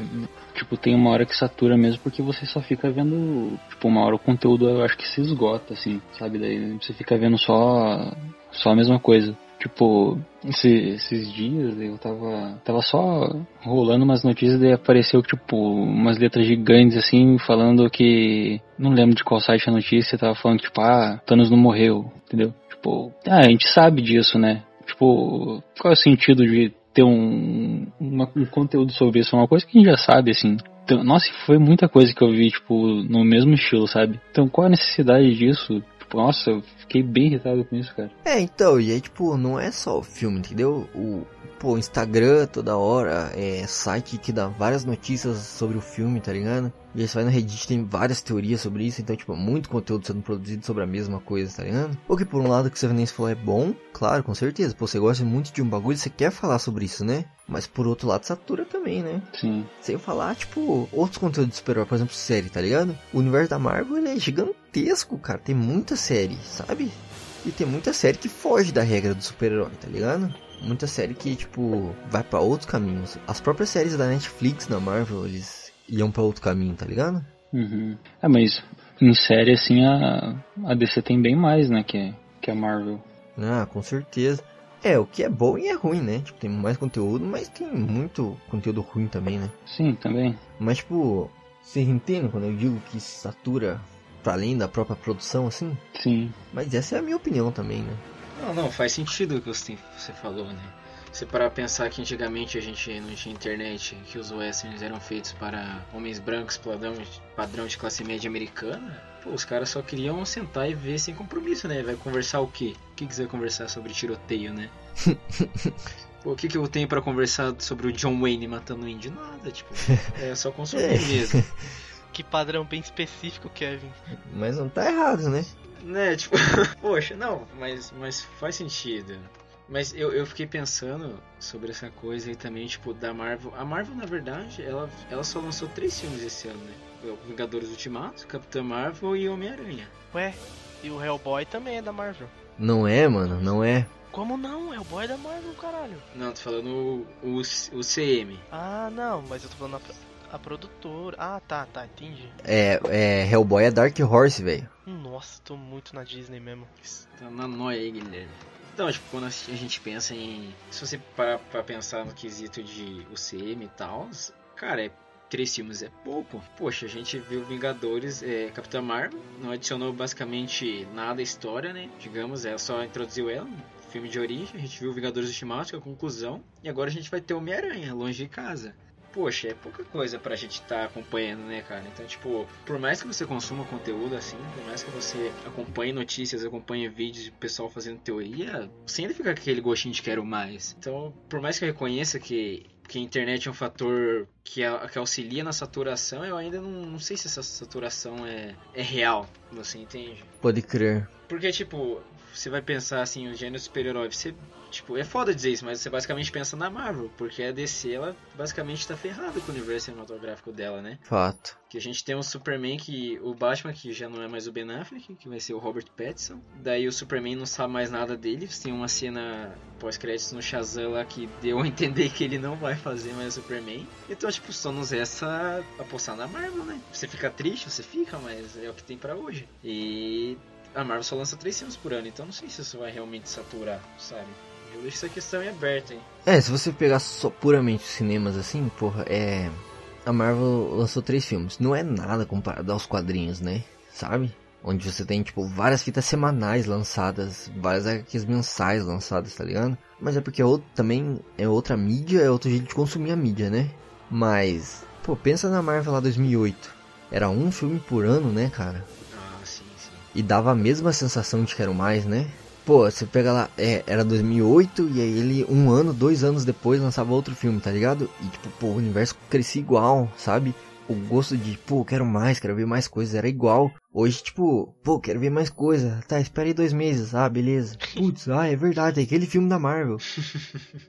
tipo, tem uma hora que satura mesmo porque você só fica vendo, tipo, uma hora o conteúdo eu acho que se esgota, assim, sabe? Daí você fica vendo só, só a mesma coisa. Tipo, esse- esses dias eu tava, tava só rolando umas notícias e apareceu, tipo, umas letras gigantes assim, falando que. Não lembro de qual site a notícia, tava falando, tipo, ah, Thanos não morreu, entendeu? Tipo, ah, a gente sabe disso, né? Tipo, qual é o sentido de ter um, uma- um conteúdo sobre isso? É uma coisa que a gente já sabe, assim. Então, nossa, foi muita coisa que eu vi, tipo, no mesmo estilo, sabe? Então, qual a necessidade disso? Tipo, nossa, eu fiquei bem irritado com isso, cara. É, então, e aí, tipo, não é só o filme, entendeu? O, pô, Instagram toda hora, é site que dá várias notícias sobre o filme, tá ligado? E aí você vai no Reddit, tem várias teorias sobre isso, então, tipo, muito conteúdo sendo produzido sobre a mesma coisa, tá ligado? O que, por um lado, que o Seven falou é bom, claro, com certeza. Pô, você gosta muito de um bagulho, você quer falar sobre isso, né? Mas, por outro lado, satura também, né? Sim. Sem falar, tipo, outros conteúdos de super-herói, por exemplo, série, tá ligado? O universo da Marvel, ele é gigantesco, cara. Tem muita série, sabe? E tem muita série que foge da regra do super-herói, tá ligado? Muita série que, tipo, vai pra outros caminhos. As próprias séries da Netflix, da Marvel, eles iam pra outro caminho, tá ligado? Uhum. Ah, mas em série, assim, a, a DC tem bem mais, né, que, que a Marvel. Ah, com certeza. É, o que é bom e é ruim, né? Tipo, tem mais conteúdo, mas tem muito conteúdo ruim também, né? Sim, também. Mas, tipo, vocês entendem quando eu digo que satura pra além da própria produção, assim? Sim. Mas essa é a minha opinião também, né? Não, não, faz sentido o que você, você falou, né? Se parar pra pensar que antigamente a gente não tinha internet, que os westerns eram feitos para homens brancos, padrão, padrão de classe média americana, pô, os caras só queriam sentar e ver sem compromisso, né? Vai conversar o quê? O que, que você vai conversar sobre tiroteio, né? *laughs* Pô, o que, que eu tenho pra conversar sobre o John Wayne matando índio? Nada, tipo, é só consumir *laughs* mesmo. Que padrão bem específico, Kevin. Mas não tá errado, né? Né, tipo, *laughs* poxa, não, mas, mas faz sentido. Mas eu, eu fiquei pensando sobre essa coisa aí também, tipo, da Marvel. A Marvel, na verdade, ela, ela só lançou três filmes esse ano, né? O Vingadores Ultimato, Capitã Marvel e Homem-Aranha. Ué, e o Hellboy também é da Marvel. Não é, mano, não é. Como não? Hellboy é da Marvel, caralho. Não, tô falando o, o, o CM. Ah, não, mas eu tô falando a, a produtora. Ah, tá, tá, entendi. É, é Hellboy é Dark Horse, velho. Nossa, tô muito na Disney mesmo. Tá na noia aí, Guilherme. Então, tipo, quando a gente pensa em. Se você parar pra pensar no quesito de UCM e tal, cara, é, três filmes é pouco. Poxa, a gente viu Vingadores, é, Capitã Marvel, não adicionou basicamente nada à história, né? Digamos, é só introduziu ela, filme de origem. A gente viu Vingadores Ultimato, é a conclusão. E agora a gente vai ter Homem-Aranha, longe de casa. Poxa, é pouca coisa pra gente estar acompanhando, né, cara? Então, tipo, por mais que você consuma conteúdo assim, por mais que você acompanhe notícias, acompanhe vídeos de pessoal fazendo teoria, ainda fica aquele gostinho de quero mais. Então, por mais que eu reconheça que, que a internet é um fator que, que auxilia na saturação, eu ainda não, não sei se essa saturação é, é real, você entende? Pode crer. Porque, tipo, você vai pensar assim, o gênero super-herói, você. Tipo, é foda dizer isso, mas você basicamente pensa na Marvel, porque a DC, ela basicamente tá ferrada com o universo cinematográfico dela, né? Fato. Que a gente tem o Superman que. O Batman, que já não é mais o Ben Affleck, que vai ser o Robert Pattinson. Daí o Superman não sabe mais nada dele. Tem uma cena pós-créditos no Shazam lá que deu a entender que ele não vai fazer mais o Superman. Então, tipo, só nos resta apostar na Marvel, né? Você fica triste, você fica, mas é o que tem pra hoje. E a Marvel só lança três filmes por ano, então não sei se isso vai realmente saturar, sabe? Eu deixo essa questão em aberto, hein? É, se você pegar só puramente os cinemas assim, porra, é. A Marvel lançou três filmes. Não é nada comparado aos quadrinhos, né? Sabe? Onde você tem, tipo, várias fitas semanais lançadas, várias HQs mensais lançadas, tá ligado? Mas é porque é outro, também é outra mídia, é outro jeito de consumir a mídia, né? Mas, pô, pensa na Marvel lá 2008. Era um filme por ano, né, cara? Ah, sim, sim. E dava a mesma sensação de quero mais, né? Pô, você pega lá, é, era 2008 e aí ele, um ano, dois anos depois, lançava outro filme, tá ligado? E tipo, pô, o universo crescia igual, sabe? O gosto de, pô, quero mais, quero ver mais coisas, era igual. Hoje, tipo, pô, quero ver mais coisa. Tá, espera aí dois meses, ah, beleza. *laughs* Putz, ah, é verdade, é aquele filme da Marvel. *laughs*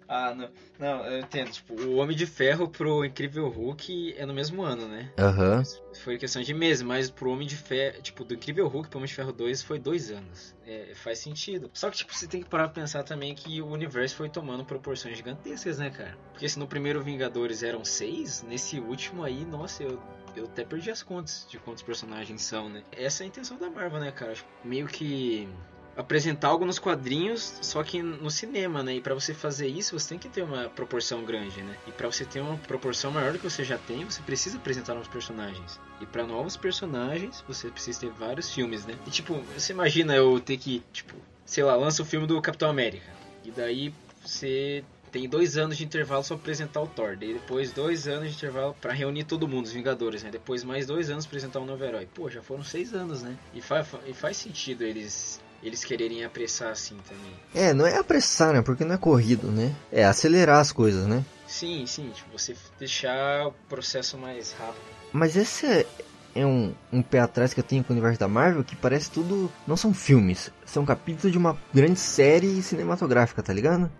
Ah, não, não, eu entendo. Tipo, o Homem de Ferro pro Incrível Hulk é no mesmo ano, né? Aham. Foi questão de meses, mas pro Homem de Ferro, tipo, do Incrível Hulk pro Homem de Ferro 2 foi dois anos. É, faz sentido. Só que, tipo, você tem que parar pra pensar também que o universo foi tomando proporções gigantescas, né, cara? Porque se no primeiro Vingadores eram seis, nesse último aí, nossa, eu, eu até perdi as contas de quantos personagens são, né? Essa é a intenção da Marvel, né, cara? Meio que apresentar algo nos quadrinhos, só que no cinema, né? E para você fazer isso, você tem que ter uma proporção grande, né? E para você ter uma proporção maior do que você já tem, você precisa apresentar novos personagens. E para novos personagens, você precisa ter vários filmes, né? E tipo, você imagina eu ter que, tipo, sei lá, lança o filme do Capitão América. E daí você tem dois anos de intervalo só pra apresentar o Thor. Depois dois anos de intervalo para reunir todo mundo, os Vingadores, né? Depois mais dois anos apresentar um novo herói. Pô, já foram seis anos, né? E, fa e faz sentido eles eles quererem apressar assim também. É, não é apressar, né? Porque não é corrido, né? É acelerar as coisas, né? Sim, sim. Tipo, você deixar o processo mais rápido. Mas esse é, é um, um pé atrás que eu tenho com o universo da Marvel que parece tudo. Não são filmes, são capítulos de uma grande série cinematográfica, tá ligado?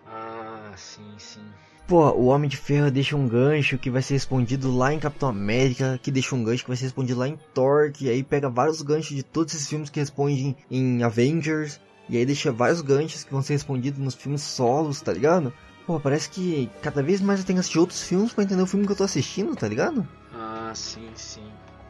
Pô, o Homem de Ferro deixa um gancho que vai ser respondido lá em Capitão América, que deixa um gancho que vai ser respondido lá em Thor, que aí pega vários ganchos de todos esses filmes que respondem em Avengers, e aí deixa vários ganchos que vão ser respondidos nos filmes solos, tá ligado? Pô, parece que cada vez mais eu tenho que assistir outros filmes pra entender o filme que eu tô assistindo, tá ligado? Ah, sim, sim.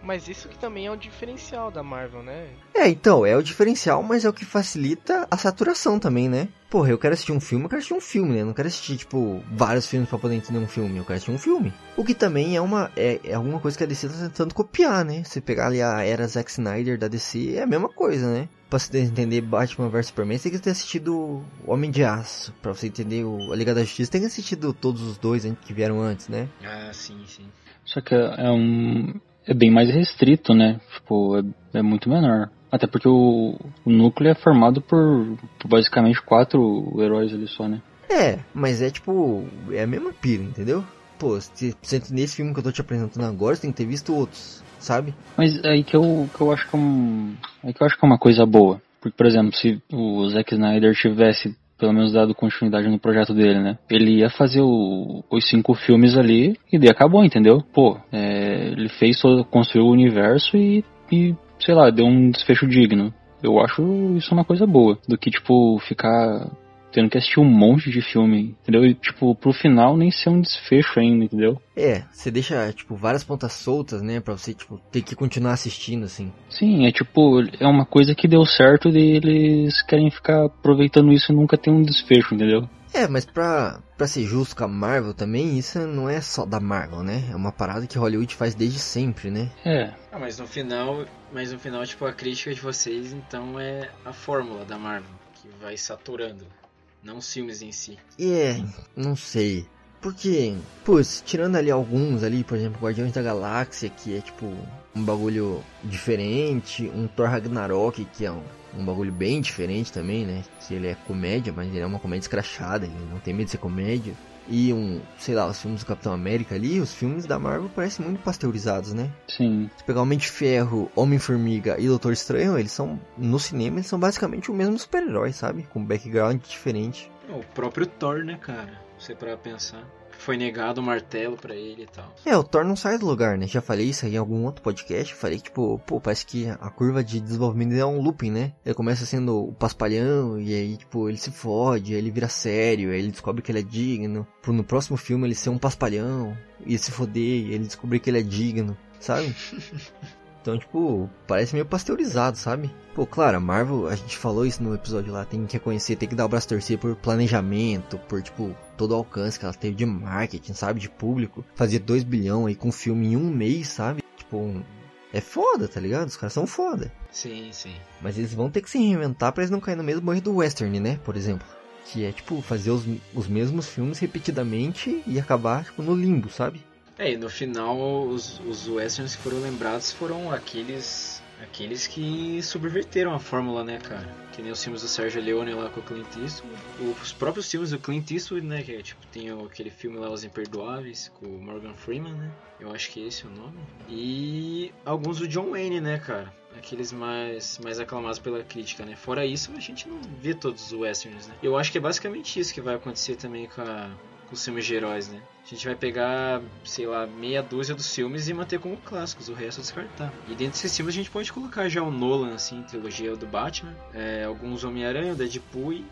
Mas isso que também é o diferencial da Marvel, né? É, então, é o diferencial, mas é o que facilita a saturação também, né? Porra, eu quero assistir um filme, eu quero assistir um filme, né? Eu não quero assistir, tipo, vários filmes pra poder entender um filme, eu quero assistir um filme. O que também é uma, é, é alguma coisa que a DC tá tentando copiar, né? Você pegar ali a era Zack Snyder da DC, é a mesma coisa, né? Pra você entender Batman vs Superman, você tem que ter assistido o Homem de Aço. Pra você entender o, a Liga da Justiça, tem que ter assistido todos os dois que vieram antes, né? Ah, sim, sim. Só que é um, é bem mais restrito, né? Tipo, é, é muito menor. Até porque o, o núcleo é formado por, por, basicamente quatro heróis ali só, né? É, mas é tipo, é a mesma pira, entendeu? Pô, se nesse filme que eu tô te apresentando agora, você tem que ter visto outros, sabe? Mas aí que eu, que eu acho que é um. Aí que eu acho que é uma coisa boa. Porque, por exemplo, se o Zack Snyder tivesse pelo menos dado continuidade no projeto dele, né? Ele ia fazer o, os cinco filmes ali e daí acabou, entendeu? Pô, é, ele fez, construiu o universo e, e, sei lá, deu um desfecho digno. Eu acho isso uma coisa boa, do que, tipo, ficar tendo que assistir um monte de filme, entendeu? E, tipo, pro final nem ser um desfecho ainda, entendeu? É, você deixa, tipo, várias pontas soltas, né? Pra você, tipo, ter que continuar assistindo, assim. Sim, é tipo, é uma coisa que deu certo e eles querem ficar aproveitando isso e nunca ter um desfecho, entendeu? É, mas pra, pra ser justo com a Marvel também, isso não é só da Marvel, né? É uma parada que Hollywood faz desde sempre, né? É. Ah, mas no final, mas no final, tipo, a crítica de vocês, então, é a fórmula da Marvel, que vai saturando não os filmes em si. É, não sei. Porque, putz, tirando ali alguns ali, por exemplo, Guardiões da Galáxia, que é tipo um bagulho diferente, um Thor Ragnarok, que é um, um bagulho bem diferente também, né? Que ele é comédia, mas ele é uma comédia escrachada, ele não tem medo de ser comédia e um, sei lá, os filmes do Capitão América ali, os filmes da Marvel parecem muito pasteurizados, né? Sim. Se pegar Homem de Ferro, Homem-Formiga e Doutor Estranho, eles são, no cinema, eles são basicamente o mesmo super-herói, sabe? Com background diferente. O próprio Thor, né, cara? Você para pensar foi negado o martelo para ele e tal. É, o Thor não sai do lugar, né? Já falei isso aí em algum outro podcast. Falei que, tipo, pô, parece que a curva de desenvolvimento é um looping, né? Ele começa sendo o paspalhão, e aí, tipo, ele se fode, aí ele vira sério, aí ele descobre que ele é digno. Pro no próximo filme ele ser um paspalhão, e se foder, e ele descobrir que ele é digno, sabe? *laughs* Então, tipo, parece meio pasteurizado, sabe? Pô, claro, a Marvel, a gente falou isso no episódio lá, tem que reconhecer, tem que dar o braço torcer por planejamento, por, tipo, todo o alcance que ela teve de marketing, sabe? De público. Fazer 2 bilhão aí com filme em um mês, sabe? Tipo, é foda, tá ligado? Os caras são foda. Sim, sim. Mas eles vão ter que se reinventar pra eles não caírem no mesmo erro do western, né? Por exemplo. Que é, tipo, fazer os, os mesmos filmes repetidamente e acabar, tipo, no limbo, sabe? É, e no final os, os westerns que foram lembrados foram aqueles aqueles que subverteram a fórmula, né, cara? Que nem os filmes do Sérgio Leone lá com o Clint Eastwood. Os próprios filmes do Clint Eastwood, né, que é, tipo, tem aquele filme lá Os Imperdoáveis com o Morgan Freeman, né? Eu acho que esse é o nome. E alguns do John Wayne, né, cara? Aqueles mais, mais aclamados pela crítica, né? Fora isso, a gente não vê todos os westerns, né? Eu acho que é basicamente isso que vai acontecer também com a, com os filmes de heróis, né? A gente vai pegar, sei lá, meia dúzia dos filmes e manter como clássicos, o resto descartar. E dentro desses filmes a gente pode colocar já o Nolan, assim, trilogia do Batman, é, alguns Homem-Aranha, o Deadpool e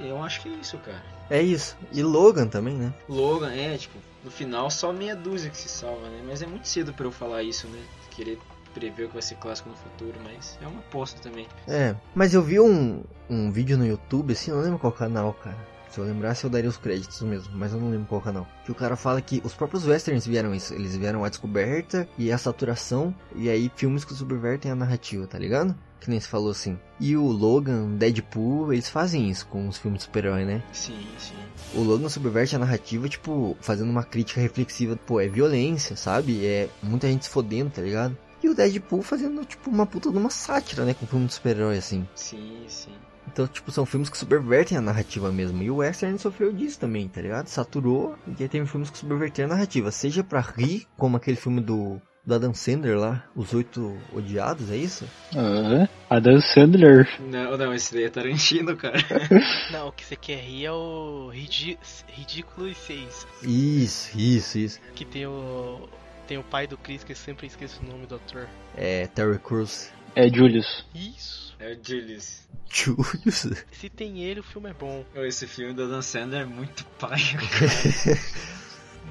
eu acho que é isso, cara. É isso. E Logan também, né? Logan, é, tipo, no final só meia dúzia que se salva, né? Mas é muito cedo para eu falar isso, né? Querer prever o que vai ser clássico no futuro, mas é uma aposta também. É, mas eu vi um, um vídeo no YouTube, assim, não lembro qual canal, cara. Se eu lembrasse, eu daria os créditos mesmo, mas eu não lembro qual canal. Que o cara fala que os próprios westerns vieram isso. Eles vieram a descoberta e a saturação, e aí filmes que subvertem a narrativa, tá ligado? Que nem se falou assim. E o Logan, Deadpool, eles fazem isso com os filmes de super-herói, né? Sim, sim. O Logan subverte a narrativa, tipo, fazendo uma crítica reflexiva. Pô, é violência, sabe? É muita gente se fodendo, tá ligado? E o Deadpool fazendo, tipo, uma puta de uma sátira, né? Com filme de super-herói, assim. Sim, sim. Então, tipo, são filmes que subvertem a narrativa mesmo. E o Western sofreu disso também, tá ligado? Saturou e aí tem filmes que subverteram a narrativa. Seja pra rir, como aquele filme do, do Adam Sandler lá, Os Oito Odiados, é isso? Aham. Adam Sandler. Não, não, esse daí é Tarantino, cara. *laughs* Não, o que você quer rir é o Ridi Ridículo e 6. Isso, isso, isso. Que tem o. Tem o pai do Chris, que eu sempre esqueço o nome do ator. É, Terry Crews. É Julius. Isso. É o Julius. Julius. Se tem ele, o filme é bom. Esse filme do Adam Sandler é muito pai, *laughs* cara.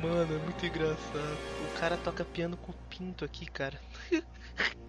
Mano, é muito engraçado. O cara toca piano com pinto aqui, cara.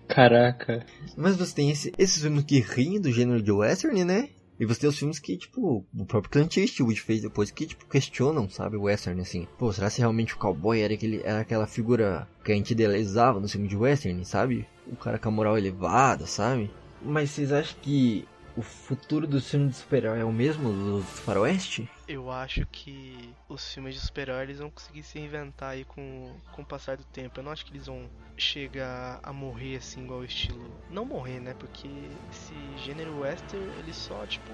Caraca. Mas você tem esse, esses filmes que riem do gênero de Western, né? E você tem os filmes que, tipo, o próprio Clint Eastwood fez depois, que, tipo, questionam, sabe, o Western, assim. Pô, será se realmente o cowboy era, aquele, era aquela figura que a gente idealizava no filme de Western, sabe? O cara com a moral elevada, sabe? Mas vocês acham que o futuro dos filmes de super-herói é o mesmo dos faroeste? Eu acho que os filmes de super-herói eles vão conseguir se reinventar aí com, com o passar do tempo. Eu não acho que eles vão chegar a morrer assim, igual o estilo. Não morrer, né? Porque esse gênero western, ele só, tipo,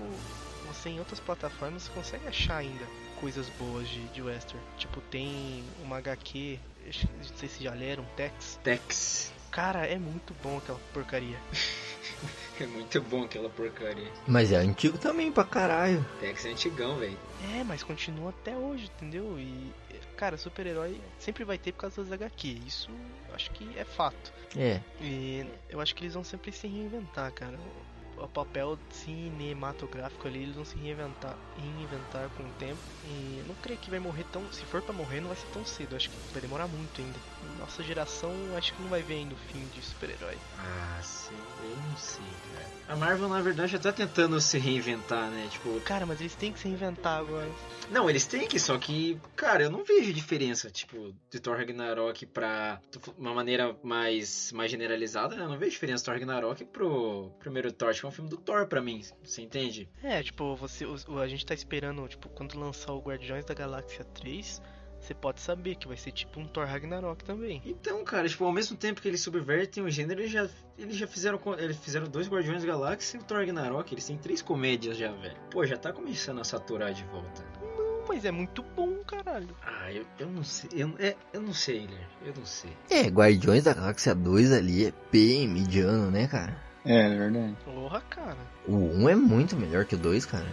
você em outras plataformas consegue achar ainda coisas boas de, de western. Tipo, tem uma HQ, não sei se já leram, Tex. Tex. Cara, é muito bom aquela porcaria. *laughs* É muito bom aquela porcaria. Mas é antigo também pra caralho. Tex é antigão, velho. É, mas continua até hoje, entendeu? E, cara, super-herói sempre vai ter por causa das HQ. Isso eu acho que é fato. É, E eu acho que eles vão sempre se reinventar, cara. O papel cinematográfico ali, eles vão se reinventar, reinventar com o tempo. E não creio que vai morrer tão. Se for pra morrer, não vai ser tão cedo. Acho que vai demorar muito ainda. Nossa geração, acho que não vai ver ainda o fim de super-herói. Ah, sim. Eu não sei. A Marvel, na verdade, já tá tentando se reinventar, né? Tipo, Cara, mas eles têm que se reinventar agora. Não, eles têm que, só que, cara, eu não vejo diferença, tipo, de Thor Ragnarok pra uma maneira mais, mais generalizada, né? Eu não vejo diferença do Thor Ragnarok pro primeiro Thor, que é um filme do Thor pra mim, você entende? É, tipo, você, o- a gente tá esperando, tipo, quando lançar o Guardiões da Galáxia 3, você pode saber que vai ser tipo um Thor Ragnarok também. Então, cara, tipo, ao mesmo tempo que eles subvertem o gênero, eles já, eles já fizeram, eles fizeram dois Guardiões da Galáxia e o Thor Ragnarok, eles têm três comédias já, velho. Pô, já tá começando a saturar de volta. Não, mas é muito bom, caralho. Ah, eu, eu não sei, eu, é, eu não sei, Guilherme, eu não sei. é, Guardiões da Galáxia 2 ali é bem mediano, né, cara? É, é verdade. Porra, cara. O 1 é muito melhor que o 2, cara.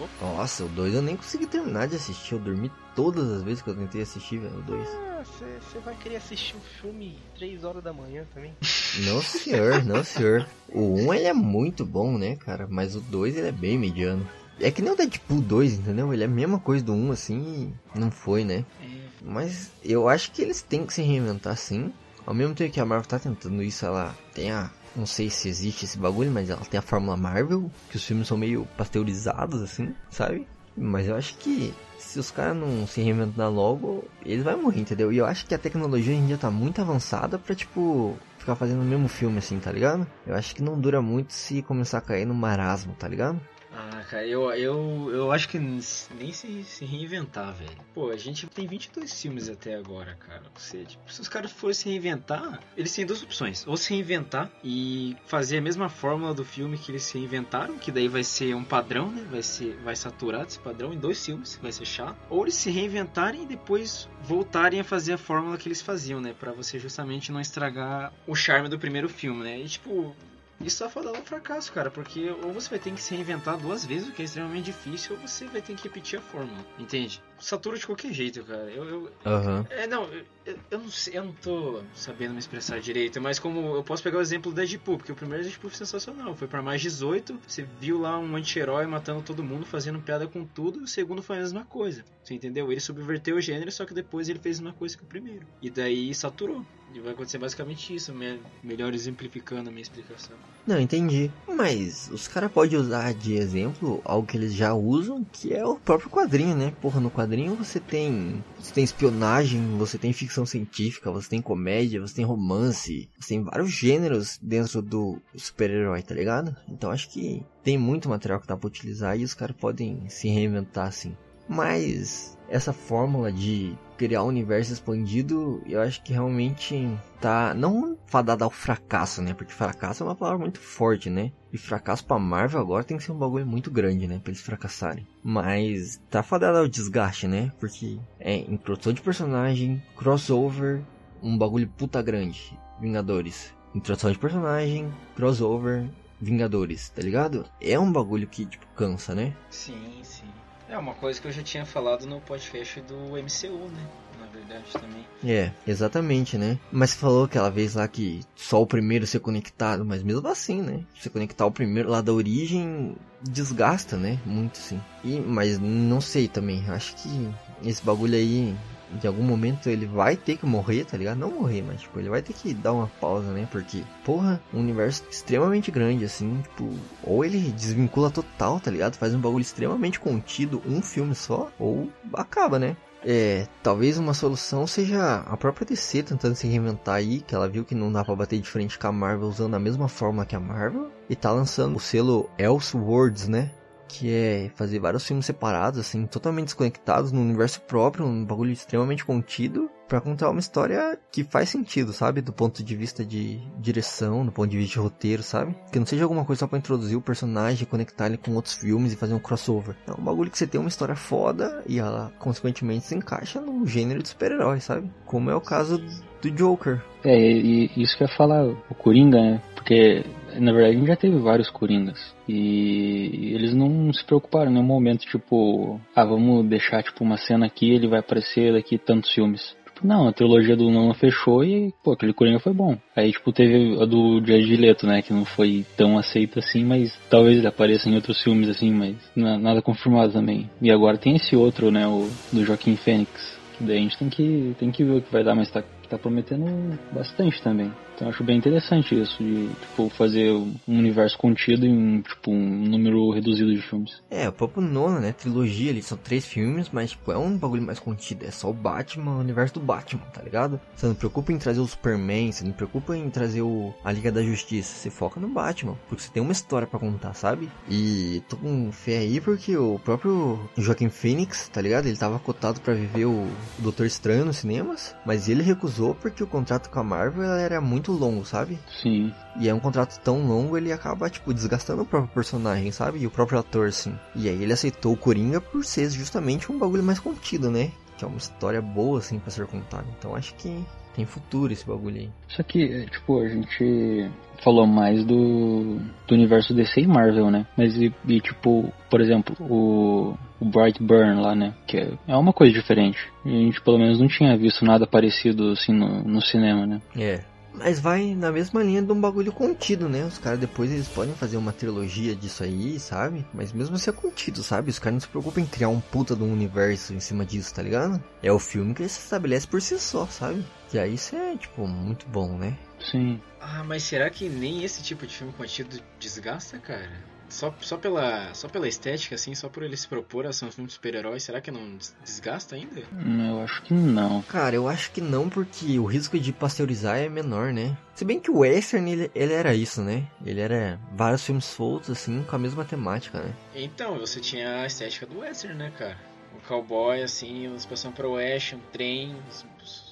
Louco. Nossa, o 2 eu nem consegui terminar de assistir. Eu dormi todas as vezes que eu tentei assistir, velho, o 2. Ah, você vai querer assistir um filme 3 horas da manhã também? *laughs* Não, senhor, não, senhor. O 1 ele é muito bom, né, cara? Mas o 2 ele é bem mediano. É que nem o Deadpool 2, entendeu? Ele é a mesma coisa do 1, assim, e não foi, né? É, Mas eu acho que eles têm que se reinventar sim. Ao mesmo tempo que a Marvel tá tentando isso, ela tem a. Não sei se existe esse bagulho, mas ela tem a fórmula Marvel, que os filmes são meio pasteurizados, assim, sabe? Mas eu acho que se os caras não se reinventar logo, eles vão morrer, entendeu? E eu acho que a tecnologia hoje em dia tá muito avançada pra, tipo, ficar fazendo o mesmo filme, assim, tá ligado? Eu acho que não dura muito se começar a cair no marasmo, tá ligado? Ah, cara, eu, eu, eu acho que nem se, se reinventar, velho. Pô, a gente tem 22 filmes até agora, cara. Você, tipo, se os caras forem se reinventar, eles têm duas opções. Ou se reinventar e fazer a mesma fórmula do filme que eles se reinventaram, que daí vai ser um padrão, né? Vai ser vai saturar desse padrão em dois filmes, vai ser chato. Ou eles se reinventarem e depois voltarem a fazer a fórmula que eles faziam, né? Pra você justamente não estragar o charme do primeiro filme, né? E tipo, isso só fala um fracasso, cara, porque ou você vai ter que se reinventar duas vezes, o que é extremamente difícil, ou você vai ter que repetir a fórmula, entende? Satura de qualquer jeito, cara. Eu, eu- Aham. é, não, eu, eu- não sei, eu não tô sabendo me expressar direito, mas como eu posso pegar o exemplo do Deadpool, porque o primeiro Deadpool foi sensacional, foi pra mais 18, você viu lá um anti-herói matando todo mundo, fazendo piada com tudo, e o segundo foi a mesma coisa, você entendeu? Ele subverteu o gênero, só que depois ele fez a mesma coisa que o primeiro, e daí saturou. E vai acontecer basicamente isso, me- melhor exemplificando a minha explicação. Não, entendi. Mas os caras podem usar de exemplo algo que eles já usam, que é o próprio quadrinho, né? Porra, no quadrinho você tem. Você tem espionagem, você tem ficção científica, você tem comédia, você tem romance, você tem vários gêneros dentro do super-herói, tá ligado? Então acho que tem muito material que dá pra utilizar e os caras podem se reinventar assim. Mas essa fórmula de criar um universo expandido, eu acho que realmente tá não fadada ao fracasso, né? Porque fracasso é uma palavra muito forte, né? E fracasso pra Marvel agora tem que ser um bagulho muito grande, né? Pra eles fracassarem. Mas tá fadada ao desgaste, né? Porque é introdução de personagem, crossover, um bagulho puta grande. Vingadores. Introdução de personagem, crossover, Vingadores, tá ligado? É um bagulho que, tipo, cansa, né? Sim, sim. É uma coisa que eu já tinha falado no podcast do MCU, né? Na verdade também. É, exatamente, né? Mas falou aquela vez lá que só o primeiro ser conectado, mas mesmo assim, né? Você conectar o primeiro lá da origem desgasta, né? Muito sim. E, mas não sei também, acho que esse bagulho aí, de algum momento ele vai ter que morrer, tá ligado? Não morrer, mas tipo, ele vai ter que dar uma pausa, né? Porque, porra, um universo extremamente grande, assim, tipo, ou ele desvincula total, tá ligado? Faz um bagulho extremamente contido, um filme só, ou acaba, né? É, talvez uma solução seja a própria DC tentando se reinventar aí, que ela viu que não dá pra bater de frente com a Marvel usando a mesma forma que a Marvel, e tá lançando o selo Elseworlds, né? Que é fazer vários filmes separados, assim, totalmente desconectados no universo próprio, um bagulho extremamente contido, pra contar uma história que faz sentido, sabe? Do ponto de vista de direção, do ponto de vista de roteiro, sabe? Que não seja alguma coisa só pra introduzir o personagem, conectar ele com outros filmes e fazer um crossover. É um bagulho que você tem uma história foda e ela, consequentemente, se encaixa num gênero de super-herói, sabe? Como é o caso do Joker. É, e isso que eu ia falar, o Coringa, né? Porque, na verdade, a gente já teve vários Coringas. E eles não se preocuparam em nenhum momento, tipo, ah, vamos deixar, tipo, uma cena aqui, ele vai aparecer daqui tantos filmes. Tipo, não, a trilogia do Nolan fechou e, pô, aquele Coringa foi bom. Aí, tipo, teve a do Jared Leto, né, que não foi tão aceita assim, mas talvez ele apareça em outros filmes, assim, mas na- nada confirmado também. E agora tem esse outro, né, o do Joaquim Fênix. Que daí a gente tem que, tem que ver o que vai dar, mas tá, tá prometendo bastante também. Eu acho bem interessante isso, de tipo, fazer um universo contido em um, tipo, um número reduzido de filmes. É, o próprio Nolan, né? Trilogia, eles são três filmes, mas tipo, é um bagulho mais contido. É só o Batman, o universo do Batman, tá ligado? Você não preocupa em trazer o Superman, você não preocupa em trazer o, a Liga da Justiça. Você foca no Batman, porque você tem uma história pra contar, sabe? E tô com fé aí porque o próprio Joaquim Phoenix, tá ligado? Ele tava cotado pra viver o Doutor Estranho nos cinemas, mas ele recusou porque o contrato com a Marvel era muito longo, sabe? Sim. E é um contrato tão longo, ele acaba, tipo, desgastando o próprio personagem, sabe? E o próprio ator, assim. E aí ele aceitou o Coringa por ser justamente um bagulho mais contido, né? Que é uma história boa, assim, pra ser contada. Então acho que tem futuro esse bagulho aí. Só que, tipo, a gente falou mais do, do universo DC e Marvel, né? Mas e, e, tipo, por exemplo, o, o Brightburn lá, né? Que é, é uma coisa diferente. E a gente pelo menos não tinha visto nada parecido assim no, no cinema, né? É. Mas vai na mesma linha de um bagulho contido, né? Os caras depois eles podem fazer uma trilogia disso aí, sabe? Mas mesmo assim é contido, sabe? Os caras não se preocupam em criar um puta de um universo em cima disso, tá ligado? É o filme que ele se estabelece por si só, sabe? E aí isso é, tipo, muito bom, né? Sim. Ah, mas será que nem esse tipo de filme contido desgasta, cara? Só, só, pela, só pela estética, assim, só por ele se propor a ser um filme de super-herói, será que não des- desgasta ainda? Hum, Eu acho que não. Cara, eu acho que não, porque o risco de pasteurizar é menor, né? Se bem que o Western, ele, ele era isso, né? Ele era vários filmes soltos, assim, com a mesma temática, né? Então, você tinha a estética do western, né, cara? O cowboy, assim, os passando pro oeste, um trem, os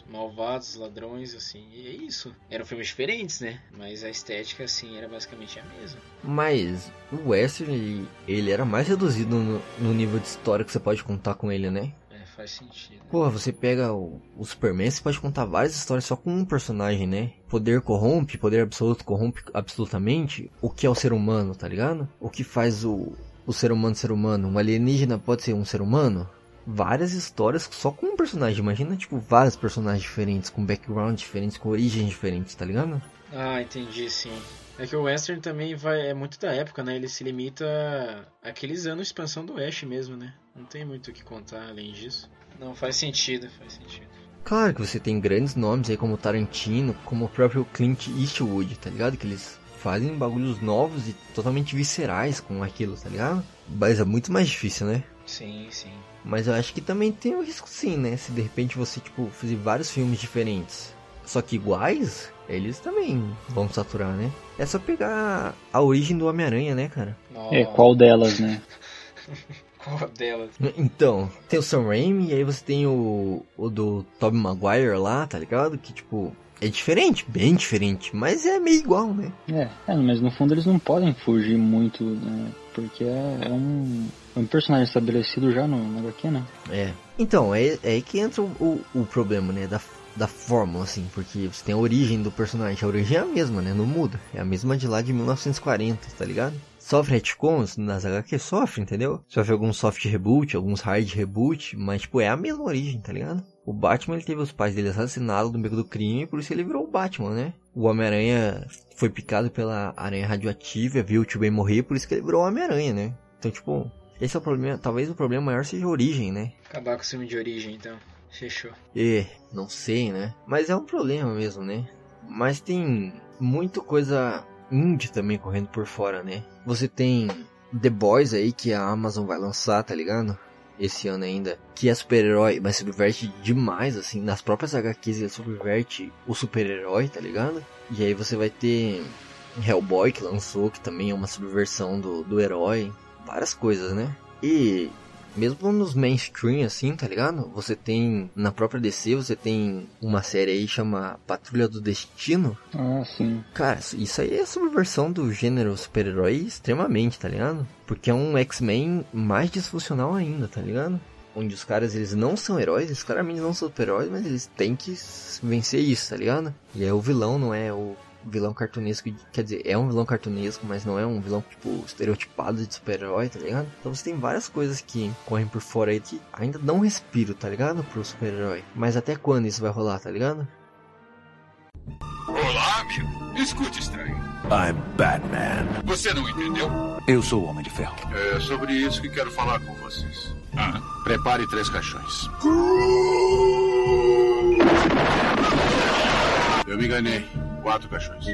malvados, os ladrões, assim, e é isso. Eram filmes diferentes, né? Mas a estética, assim, era basicamente a mesma. Mas o Western, ele, ele era mais reduzido no, no nível de história que você pode contar com ele, né? É, faz sentido. Porra, você pega o, o Superman, você pode contar várias histórias só com um personagem, né? Poder corrompe, poder absoluto corrompe absolutamente o que é o ser humano, tá ligado? O que faz o, o ser humano ser humano. Um alienígena pode ser um ser humano? Várias histórias só com um personagem. Imagina, tipo, vários personagens diferentes, com background diferentes, com origens diferentes, tá ligado? Ah, entendi, sim. É que o western também vai é muito da época, né? Ele se limita àqueles anos de expansão do oeste mesmo, né? Não tem muito o que contar além disso. Não, faz sentido, faz sentido. Claro que você tem grandes nomes aí como Tarantino, como o próprio Clint Eastwood, tá ligado? Que eles fazem bagulhos novos e totalmente viscerais com aquilo, tá ligado? Mas é muito mais difícil, né? Sim, sim. Mas eu acho que também tem o risco sim, né? Se de repente você, tipo, fizer vários filmes diferentes, só que iguais, eles também vão saturar, né? É só pegar a origem do Homem-Aranha, né, cara? É, qual delas, né? *laughs* Qual delas? Então, tem o Sam Raimi e aí você tem o, o do Tobey Maguire lá, tá ligado? Que, tipo, é diferente, bem diferente, mas é meio igual, né? É, é, mas no fundo eles não podem fugir muito, né? Porque é, é um, um personagem estabelecido já no, no HQ, né? É. Então, é, é aí que entra o, o problema, né? Da, da fórmula, assim, porque você tem a origem do personagem. A origem é a mesma, né? Não muda. É a mesma de lá de 1940, tá ligado? Sofre retcons nas HQ? Sofre, entendeu? Sofre alguns soft reboot, alguns hard reboot, mas, tipo, é a mesma origem, tá ligado? O Batman, ele teve os pais dele assassinados no meio do crime, por isso ele virou o Batman, né? O Homem-Aranha foi picado pela aranha radioativa, viu o tio Ben morrer, por isso que ele virou o Homem-Aranha, né? Então, tipo, esse é o problema. Talvez o problema maior seja a origem, né? Acabar com o filme de origem, então. Fechou. É, não sei, né? Mas é um problema mesmo, né? Mas tem muita coisa indie também correndo por fora, né? Você tem The Boys aí que a Amazon vai lançar, tá ligado? Esse ano ainda, que é super-herói, mas subverte demais, assim, nas próprias HQs ele subverte o super-herói, tá ligado? E aí você vai ter Hellboy que lançou, que também é uma subversão do, do herói, várias coisas, né? E mesmo nos mainstream assim, tá ligado? Você tem na própria DC, você tem uma série aí chama Patrulha do Destino. Ah, sim. Cara, isso aí é subversão do gênero super-herói extremamente, tá ligado? Porque é um X-Men mais disfuncional ainda, tá ligado? Onde os caras, eles não são heróis, eles claramente não são super-heróis, mas eles têm que vencer isso, tá ligado? E aí o vilão não é o vilão cartunesco, quer dizer, é um vilão cartunesco, mas não é um vilão, tipo, estereotipado de super-herói, tá ligado? Então você tem várias coisas que correm por fora aí que ainda dão um respiro, tá ligado? Pro super-herói. Mas até quando isso vai rolar, tá ligado? Olá, amigo. Escute, estranho. I'm Batman. Você não entendeu? Eu sou o Homem de Ferro. É sobre isso que quero falar com vocês. Ah, prepare três caixões. Eu me enganei. Quatro caixões.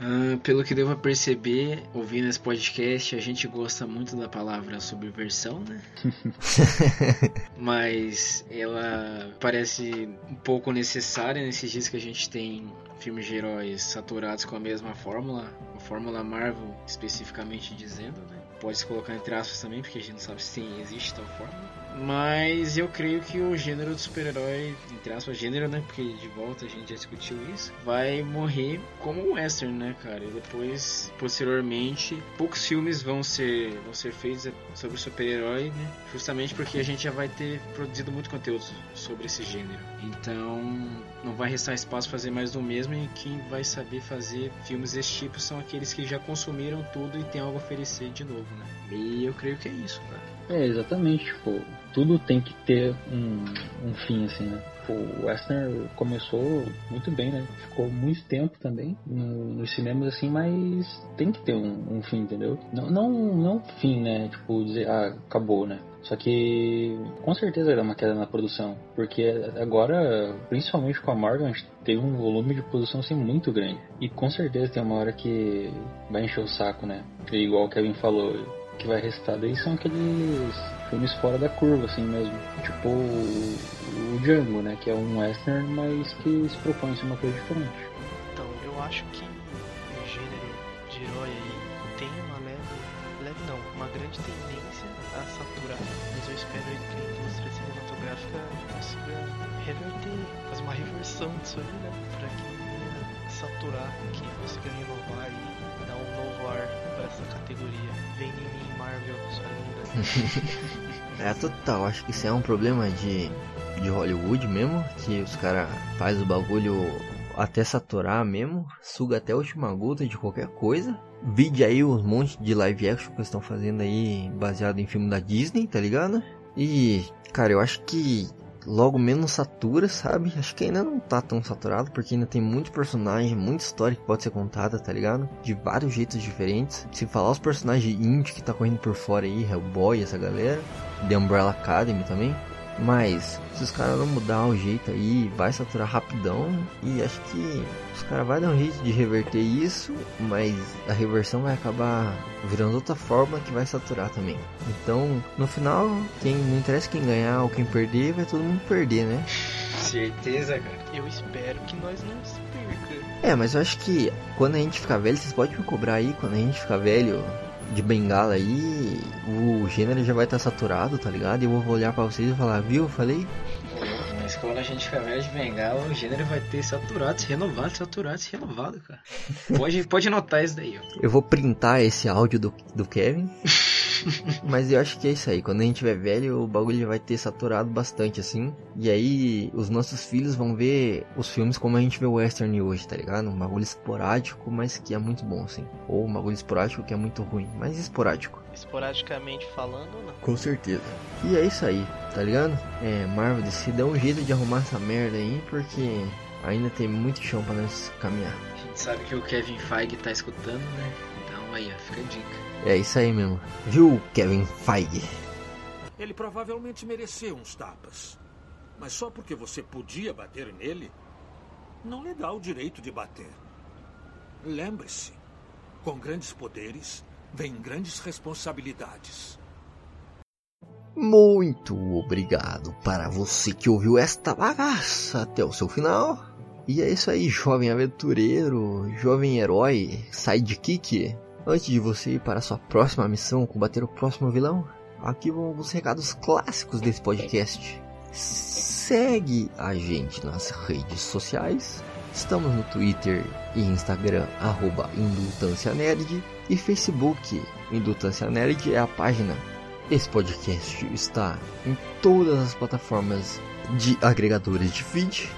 Ah, pelo que devo perceber, ouvindo esse podcast, a gente gosta muito da palavra subversão, né? *laughs* Mas ela parece um pouco necessária nesses dias que a gente tem filmes de heróis saturados com a mesma fórmula, a fórmula Marvel especificamente dizendo, né? Pode se colocar entre aspas também, porque a gente não sabe se existe tal fórmula. Mas eu creio que o gênero do super-herói, entre aspas, gênero, né? Porque de volta a gente já discutiu isso, vai morrer como um western, né, cara? E depois, posteriormente, poucos filmes vão ser, vão ser feitos sobre super-herói, né? Justamente porque a gente já vai ter produzido muito conteúdo sobre esse gênero. Então, não vai restar espaço para fazer mais do mesmo e quem vai saber fazer filmes desse tipo são aqueles que já consumiram tudo e tem algo a oferecer de novo, né? E eu creio que é isso, cara. É, exatamente, tipo, tudo tem que ter um, um fim, assim, né? O Western começou muito bem, né? Ficou muito tempo também no, nos cinemas, assim, mas tem que ter um, um, fim, entendeu? Não, não, não fim, né? Tipo, dizer, ah, acabou, né? Só que com certeza dar uma queda na produção, porque agora, principalmente com a Marvel, a gente teve um volume de produção assim muito grande. E com certeza tem uma hora que vai encher o saco, né? E igual o Kevin falou, que vai restar daí são aqueles filmes fora da curva, assim mesmo. Tipo o, o Django, né? Que é um western, mas que se propõe a ser uma coisa diferente. Então, eu acho que o gênero de herói aí tem uma leve, leve não, uma grande tendência a saturar. Mas eu espero que a indústria cinematográfica consiga reverter, fazer uma reversão disso aí, né? Pra que saturar, que consiga renovar e um novo ar pra essa categoria. Vem em mim, Marvel, sua linda. *laughs* é total, acho que isso é um problema de, de Hollywood mesmo, que os caras faz o bagulho até saturar mesmo, suga até a última gota de qualquer coisa. Vide aí os montes de live action que estão fazendo aí baseado em filme da Disney, tá ligado? E, cara, eu acho que logo menos satura, sabe? Acho que ainda não tá tão saturado, porque ainda tem muito personagem, muita história que pode ser contada, tá ligado? De vários jeitos diferentes. Se falar os personagens indie que tá correndo por fora aí, Hellboy, essa galera, The Umbrella Academy também. Mas se os caras não mudar o jeito aí, vai saturar rapidão. E acho que os caras vão dar um jeito de reverter isso, mas a reversão vai acabar virando outra forma que vai saturar também. Então, no final, quem não interessa quem ganhar ou quem perder, vai todo mundo perder, né? Certeza, cara. Eu espero que nós não se perca. É, mas eu acho que quando a gente ficar velho, vocês podem me cobrar aí, quando a gente ficar velho de bengala aí, o gênero já vai estar saturado, tá ligado? E eu vou olhar pra vocês e falar, viu, eu falei? Quando a gente velho de bengala, o gênero vai ter saturado, se renovado, saturado, se renovado, cara. Pode, pode anotar isso daí, ó. Eu vou printar esse áudio do, do Kevin. *laughs* Mas eu acho que é isso aí. Quando a gente tiver velho, o bagulho vai ter saturado bastante, assim. E aí, os nossos filhos vão ver os filmes como a gente vê o western hoje, tá ligado? Um bagulho esporádico, mas que é muito bom, assim. Ou um bagulho esporádico que é muito ruim, mas esporádico. Esporadicamente falando, não. Com certeza. E é isso aí, tá ligado? É, Marvel DC dá um jeito de arrumar essa merda aí, porque ainda tem muito chão pra nós caminhar. A gente sabe que o Kevin Feige tá escutando, né? Então aí, ó, fica a dica. É isso aí mesmo. Viu, Kevin Feige? Ele provavelmente mereceu uns tapas. Mas só porque você podia bater nele, não lhe dá o direito de bater. Lembre-se: com grandes poderes, vem grandes responsabilidades. Muito obrigado para você que ouviu esta bagaça até o seu final. E é isso aí, jovem aventureiro, jovem herói, sidekick. Antes de você ir para a sua próxima missão, combater o próximo vilão, aqui vão alguns recados clássicos desse podcast. Segue a gente nas redes sociais. Estamos no Twitter e Instagram, arroba Indultância Nerd, e Facebook. Indultância Nerd é a página. Esse podcast está em todas as plataformas de agregadores de feed,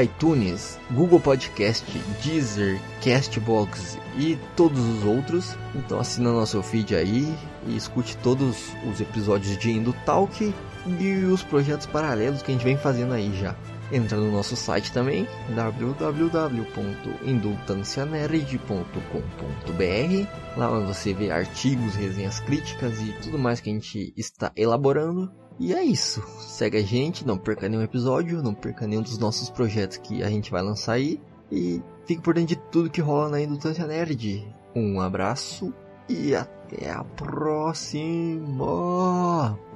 iTunes, Google Podcast, Deezer, Castbox e todos os outros. Então assina nosso feed aí e escute todos os episódios de Indo Talk e os projetos paralelos que a gente vem fazendo aí já. Entra no nosso site também, www.indultancianerd.com.br. Lá você vê artigos, resenhas críticas e tudo mais que a gente está elaborando. E é isso. Segue a gente, não perca nenhum episódio, não perca nenhum dos nossos projetos que a gente vai lançar aí. E fique por dentro de tudo que rola na Indultância Nerd. Um abraço e até a próxima!